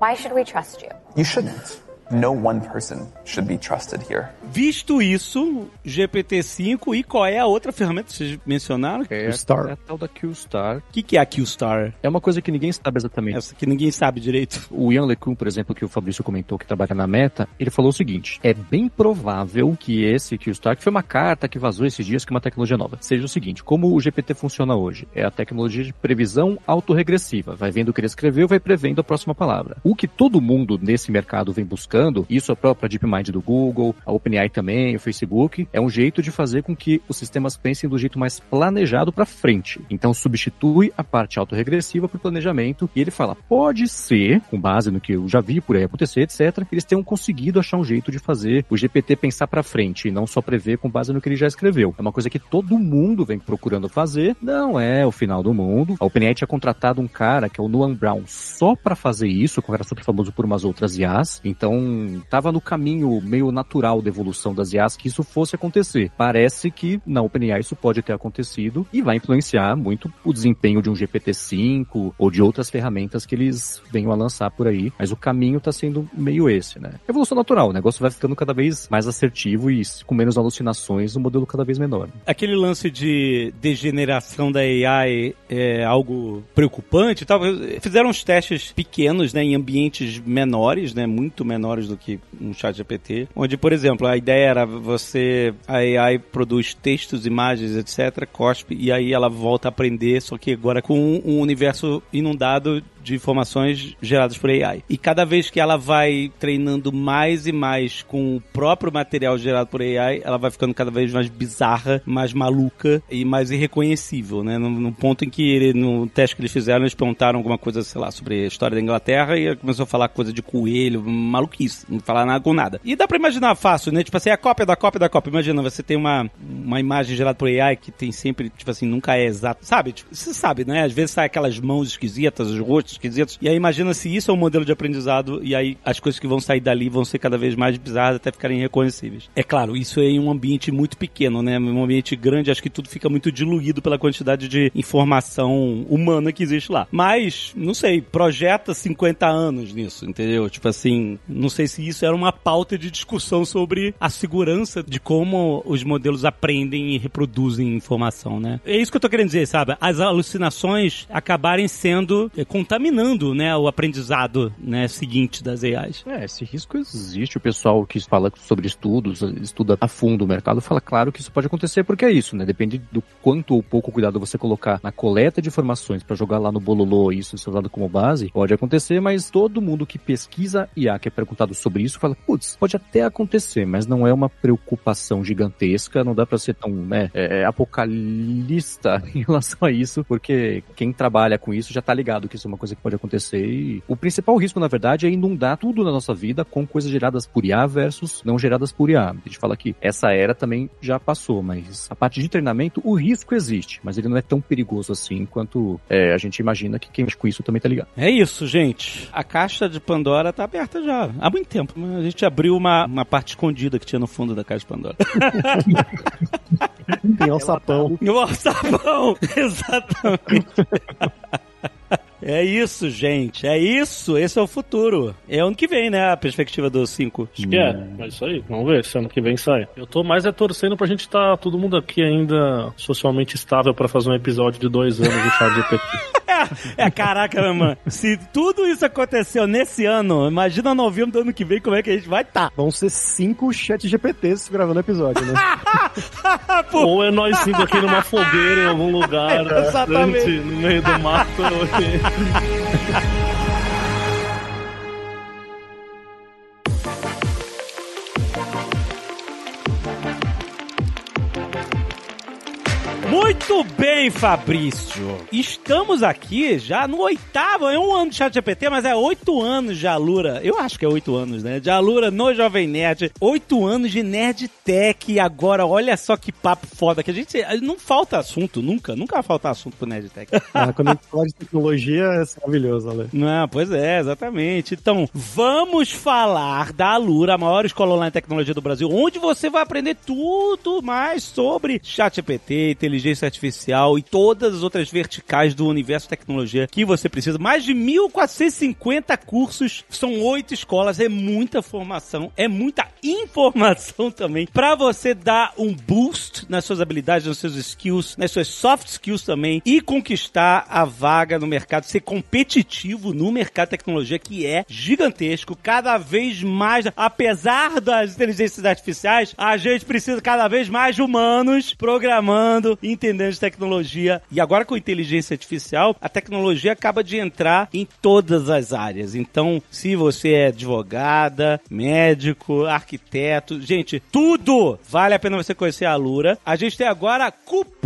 Why should we trust you? You shouldn't. No one person should be trusted here. Visto isso, GPT-5 e qual é a outra ferramenta que vocês mencionaram? É, Star. é a tal da QStar. O que, que é a QStar? É uma coisa que ninguém sabe exatamente. Essa que ninguém sabe direito. O Ian LeCun, por exemplo, que o Fabrício comentou que trabalha na Meta, ele falou o seguinte: é bem provável que esse QStar, que foi uma carta que vazou esses dias, que é uma tecnologia nova, seja o seguinte: como o GPT funciona hoje? É a tecnologia de previsão autorregressiva. Vai vendo o que ele escreveu, vai prevendo a próxima palavra. O que todo mundo nesse mercado vem buscando, isso é a própria DeepMind do Google, a OpenAI também, o Facebook, é um jeito de fazer com que os sistemas pensem do jeito mais planejado para frente. Então substitui a parte autorregressiva o planejamento e ele fala, pode ser, com base no que eu já vi por aí acontecer, etc, eles tenham conseguido achar um jeito de fazer o GPT pensar para frente e não só prever com base no que ele já escreveu. É uma coisa que todo mundo vem procurando fazer, não é o final do mundo. A OpenAI tinha contratado um cara que é o Noam Brown só para fazer isso, que era super famoso por umas outras IAs, então tava no caminho meio natural da evolução evolução das IAs que isso fosse acontecer. Parece que na OpenAI isso pode ter acontecido e vai influenciar muito o desempenho de um GPT-5 ou de outras ferramentas que eles venham a lançar por aí. Mas o caminho está sendo meio esse, né? Evolução natural, o negócio vai ficando cada vez mais assertivo e com menos alucinações, um modelo cada vez menor. Aquele lance de degeneração da AI é algo preocupante e tal. Fizeram uns testes pequenos, né, em ambientes menores, né, muito menores do que um chat GPT, onde, por exemplo, a ideia era você, a AI produz textos, imagens, etc, cospe, e aí ela volta a aprender, só que agora com um universo inundado de informações geradas por AI. E cada vez que ela vai treinando mais e mais com o próprio material gerado por AI, ela vai ficando cada vez mais bizarra, mais maluca e mais irreconhecível, né? No, no ponto em que ele, no teste que eles fizeram, eles perguntaram alguma coisa, sei lá, sobre a história da Inglaterra e começou a falar coisa de coelho, maluquice, não falar nada com nada. E dá pra imaginar fácil, né? Tipo assim, a cópia da cópia da cópia. Imagina, você tem uma, uma imagem gerada por AI que tem sempre, tipo assim, nunca é exato. Sabe? Tipo, você sabe, né? Às vezes sai aquelas mãos esquisitas, os rostos esquisitos. E aí imagina se isso é um modelo de aprendizado e aí as coisas que vão sair dali vão ser cada vez mais bizarras até ficarem reconhecíveis. É claro, isso é em um ambiente muito pequeno, né? Um ambiente grande, acho que tudo fica muito diluído pela quantidade de informação humana que existe lá. Mas, não sei, projeta 50 anos nisso, entendeu? Tipo assim, não sei se isso era uma pauta de discussão sobre a segurança de como os modelos aprendem e reproduzem informação, né? É isso que eu tô querendo dizer, sabe? As alucinações acabarem sendo é, contaminando, né, o aprendizado, né, seguinte das AIs. É, esse risco existe. O pessoal que fala sobre estudos, estuda a fundo o mercado, fala claro que isso pode acontecer porque é isso, né? Depende do quanto ou pouco cuidado você colocar na coleta de informações para jogar lá no bololô e isso ser usado como base, pode acontecer, mas todo mundo que pesquisa IA, que é perguntado sobre isso, fala, putz, pode até acontecer, mas não é uma preocupação gigantesca, não dá para ser tão, né, é, apocalista em relação a isso, porque quem trabalha com isso já tá ligado que isso é uma coisa que pode acontecer e o principal risco, na verdade, é inundar tudo na nossa vida com coisas geradas por IA versus não geradas por IA. A gente fala que essa era também já passou, mas a parte de treinamento, o risco existe, mas ele não é tão perigoso assim quanto é, a gente imagina que quem mexe com isso também tá ligado. É isso, gente. A caixa de Pandora tá aberta já há muito tempo. A gente abriu uma, uma parte escondida que tinha no fundo da caixa de Pandora. Tem alçapão. O alçapão, exatamente. É isso, gente. É isso. Esse é o futuro. É ano que vem, né? A perspectiva dos 5. Acho que é. É isso aí. Vamos ver se ano que vem sai. Eu tô mais é torcendo pra gente estar tá, todo mundo aqui ainda socialmente estável pra fazer um episódio de dois anos do Chat GPT. é, é, caraca, mano. Se tudo isso aconteceu nesse ano, imagina novembro do ano que vem como é que a gente vai estar. Tá. Vão ser cinco chat GPTs gravando episódio, né? Ou é nós cinco aqui numa fogueira em algum lugar, é, exatamente. no meio do mato. Muito bem, Fabrício. Estamos aqui já no oitavo, é um ano de chat GPT, mas é oito anos de Alura. Eu acho que é oito anos, né? De Alura no Jovem Nerd. Oito anos de Nerd Tech. E agora, olha só que papo foda que a gente. Não falta assunto, nunca. Nunca vai faltar assunto pro Nerd Tech. Ah, quando a gente fala de tecnologia, é maravilhoso, Ale. Não, pois é, exatamente. Então, vamos falar da Alura, a maior escola online de tecnologia do Brasil, onde você vai aprender tudo mais sobre chat GPT, inteligência artificial e todas as outras verticais do universo tecnologia que você precisa. Mais de 1.450 cursos, são oito escolas, é muita formação, é muita informação também para você dar um boost nas suas habilidades, nos seus skills, nas suas soft skills também e conquistar a vaga no mercado, ser competitivo no mercado de tecnologia que é gigantesco, cada vez mais, apesar das inteligências artificiais, a gente precisa cada vez mais de humanos programando, entendendo de tecnologia. E agora com inteligência artificial, a tecnologia acaba de entrar em todas as áreas. Então, se você é advogada, médico, arquiteto, gente, tudo vale a pena você conhecer a Lura. A gente tem agora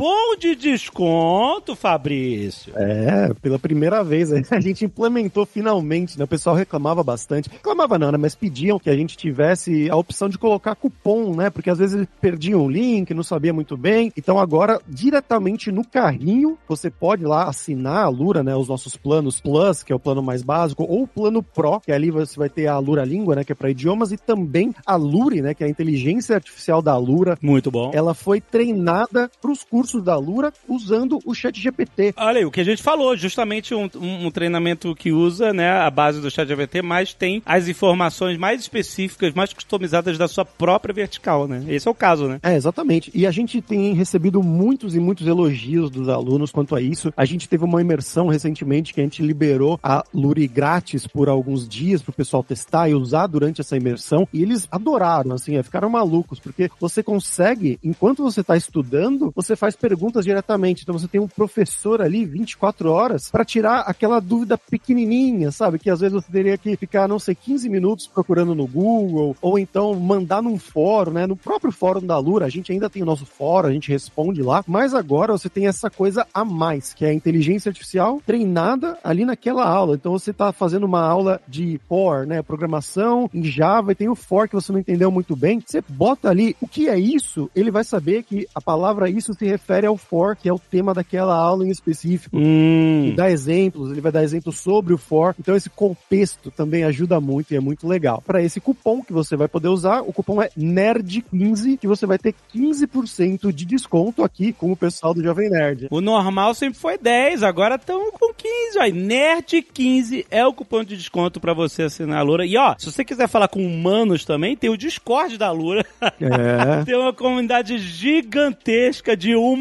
cupom de desconto, Fabrício. É, pela primeira vez a gente implementou finalmente, né? O pessoal reclamava bastante. Reclamava não, né? Mas pediam que a gente tivesse a opção de colocar cupom, né? Porque às vezes perdiam o link, não sabia muito bem. Então agora, diretamente no carrinho, você pode lá assinar a Lura, né? Os nossos planos Plus, que é o plano mais básico, ou o plano Pro, que ali você vai ter a Lura Língua, né? Que é para idiomas, e também a Lure, né? Que é a inteligência artificial da Lura. Muito bom. Ela foi treinada para os cursos da Lura usando o chat GPT. Olha aí, o que a gente falou, justamente um, um, um treinamento que usa, né, a base do chat GPT, mas tem as informações mais específicas, mais customizadas da sua própria vertical, né? Esse é o caso, né? É, exatamente. E a gente tem recebido muitos e muitos elogios dos alunos quanto a isso. A gente teve uma imersão recentemente que a gente liberou a Luri grátis por alguns dias para o pessoal testar e usar durante essa imersão. E eles adoraram, assim, é, ficaram malucos, porque você consegue, enquanto você está estudando, você faz perguntas diretamente. Então você tem um professor ali 24 horas para tirar aquela dúvida pequenininha, sabe? Que às vezes você teria que ficar, não sei, 15 minutos procurando no Google, ou então mandar num fórum, né? No próprio fórum da Lura, a gente ainda tem o nosso fórum, a gente responde lá, mas agora você tem essa coisa a mais, que é a inteligência artificial treinada ali naquela aula. Então você está fazendo uma aula de for, né? Programação em Java e tem o for que você não entendeu muito bem. Você bota ali o que é isso, ele vai saber que a palavra isso se refere ao for, que é o tema daquela aula em específico. Hum. Dá exemplos, ele vai dar exemplos sobre o for. Então esse contexto também ajuda muito e é muito legal. Para esse cupom que você vai poder usar, o cupom é NERD15, que você vai ter 15% de desconto aqui com o pessoal do Jovem Nerd. O normal sempre foi 10, agora estão com 15. Ó. NERD15 é o cupom de desconto para você assinar a Lura. E ó, se você quiser falar com humanos também, tem o Discord da Lura. É. tem uma comunidade gigantesca de humanos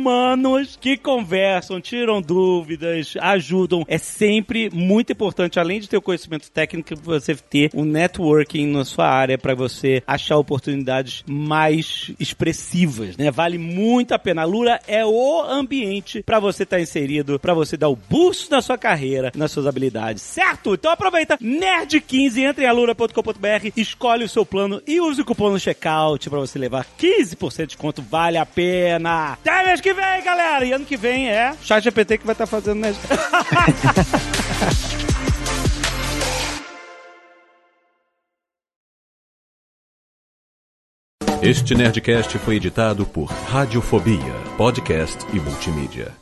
que conversam, tiram dúvidas, ajudam. É sempre muito importante, além de ter o conhecimento técnico, você ter um networking na sua área para você achar oportunidades mais expressivas, né? Vale muito a pena. A Lura é o ambiente para você estar inserido, para você dar o boost na sua carreira, nas suas habilidades, certo? Então aproveita nerd15, entre em alura.com.br, escolhe o seu plano e use o cupom no checkout para você levar 15% de desconto, vale a pena. Mês que vem, galera! E ano que vem é chat GPT que vai estar fazendo né? Este Nerdcast foi editado por Radiofobia, podcast e multimídia.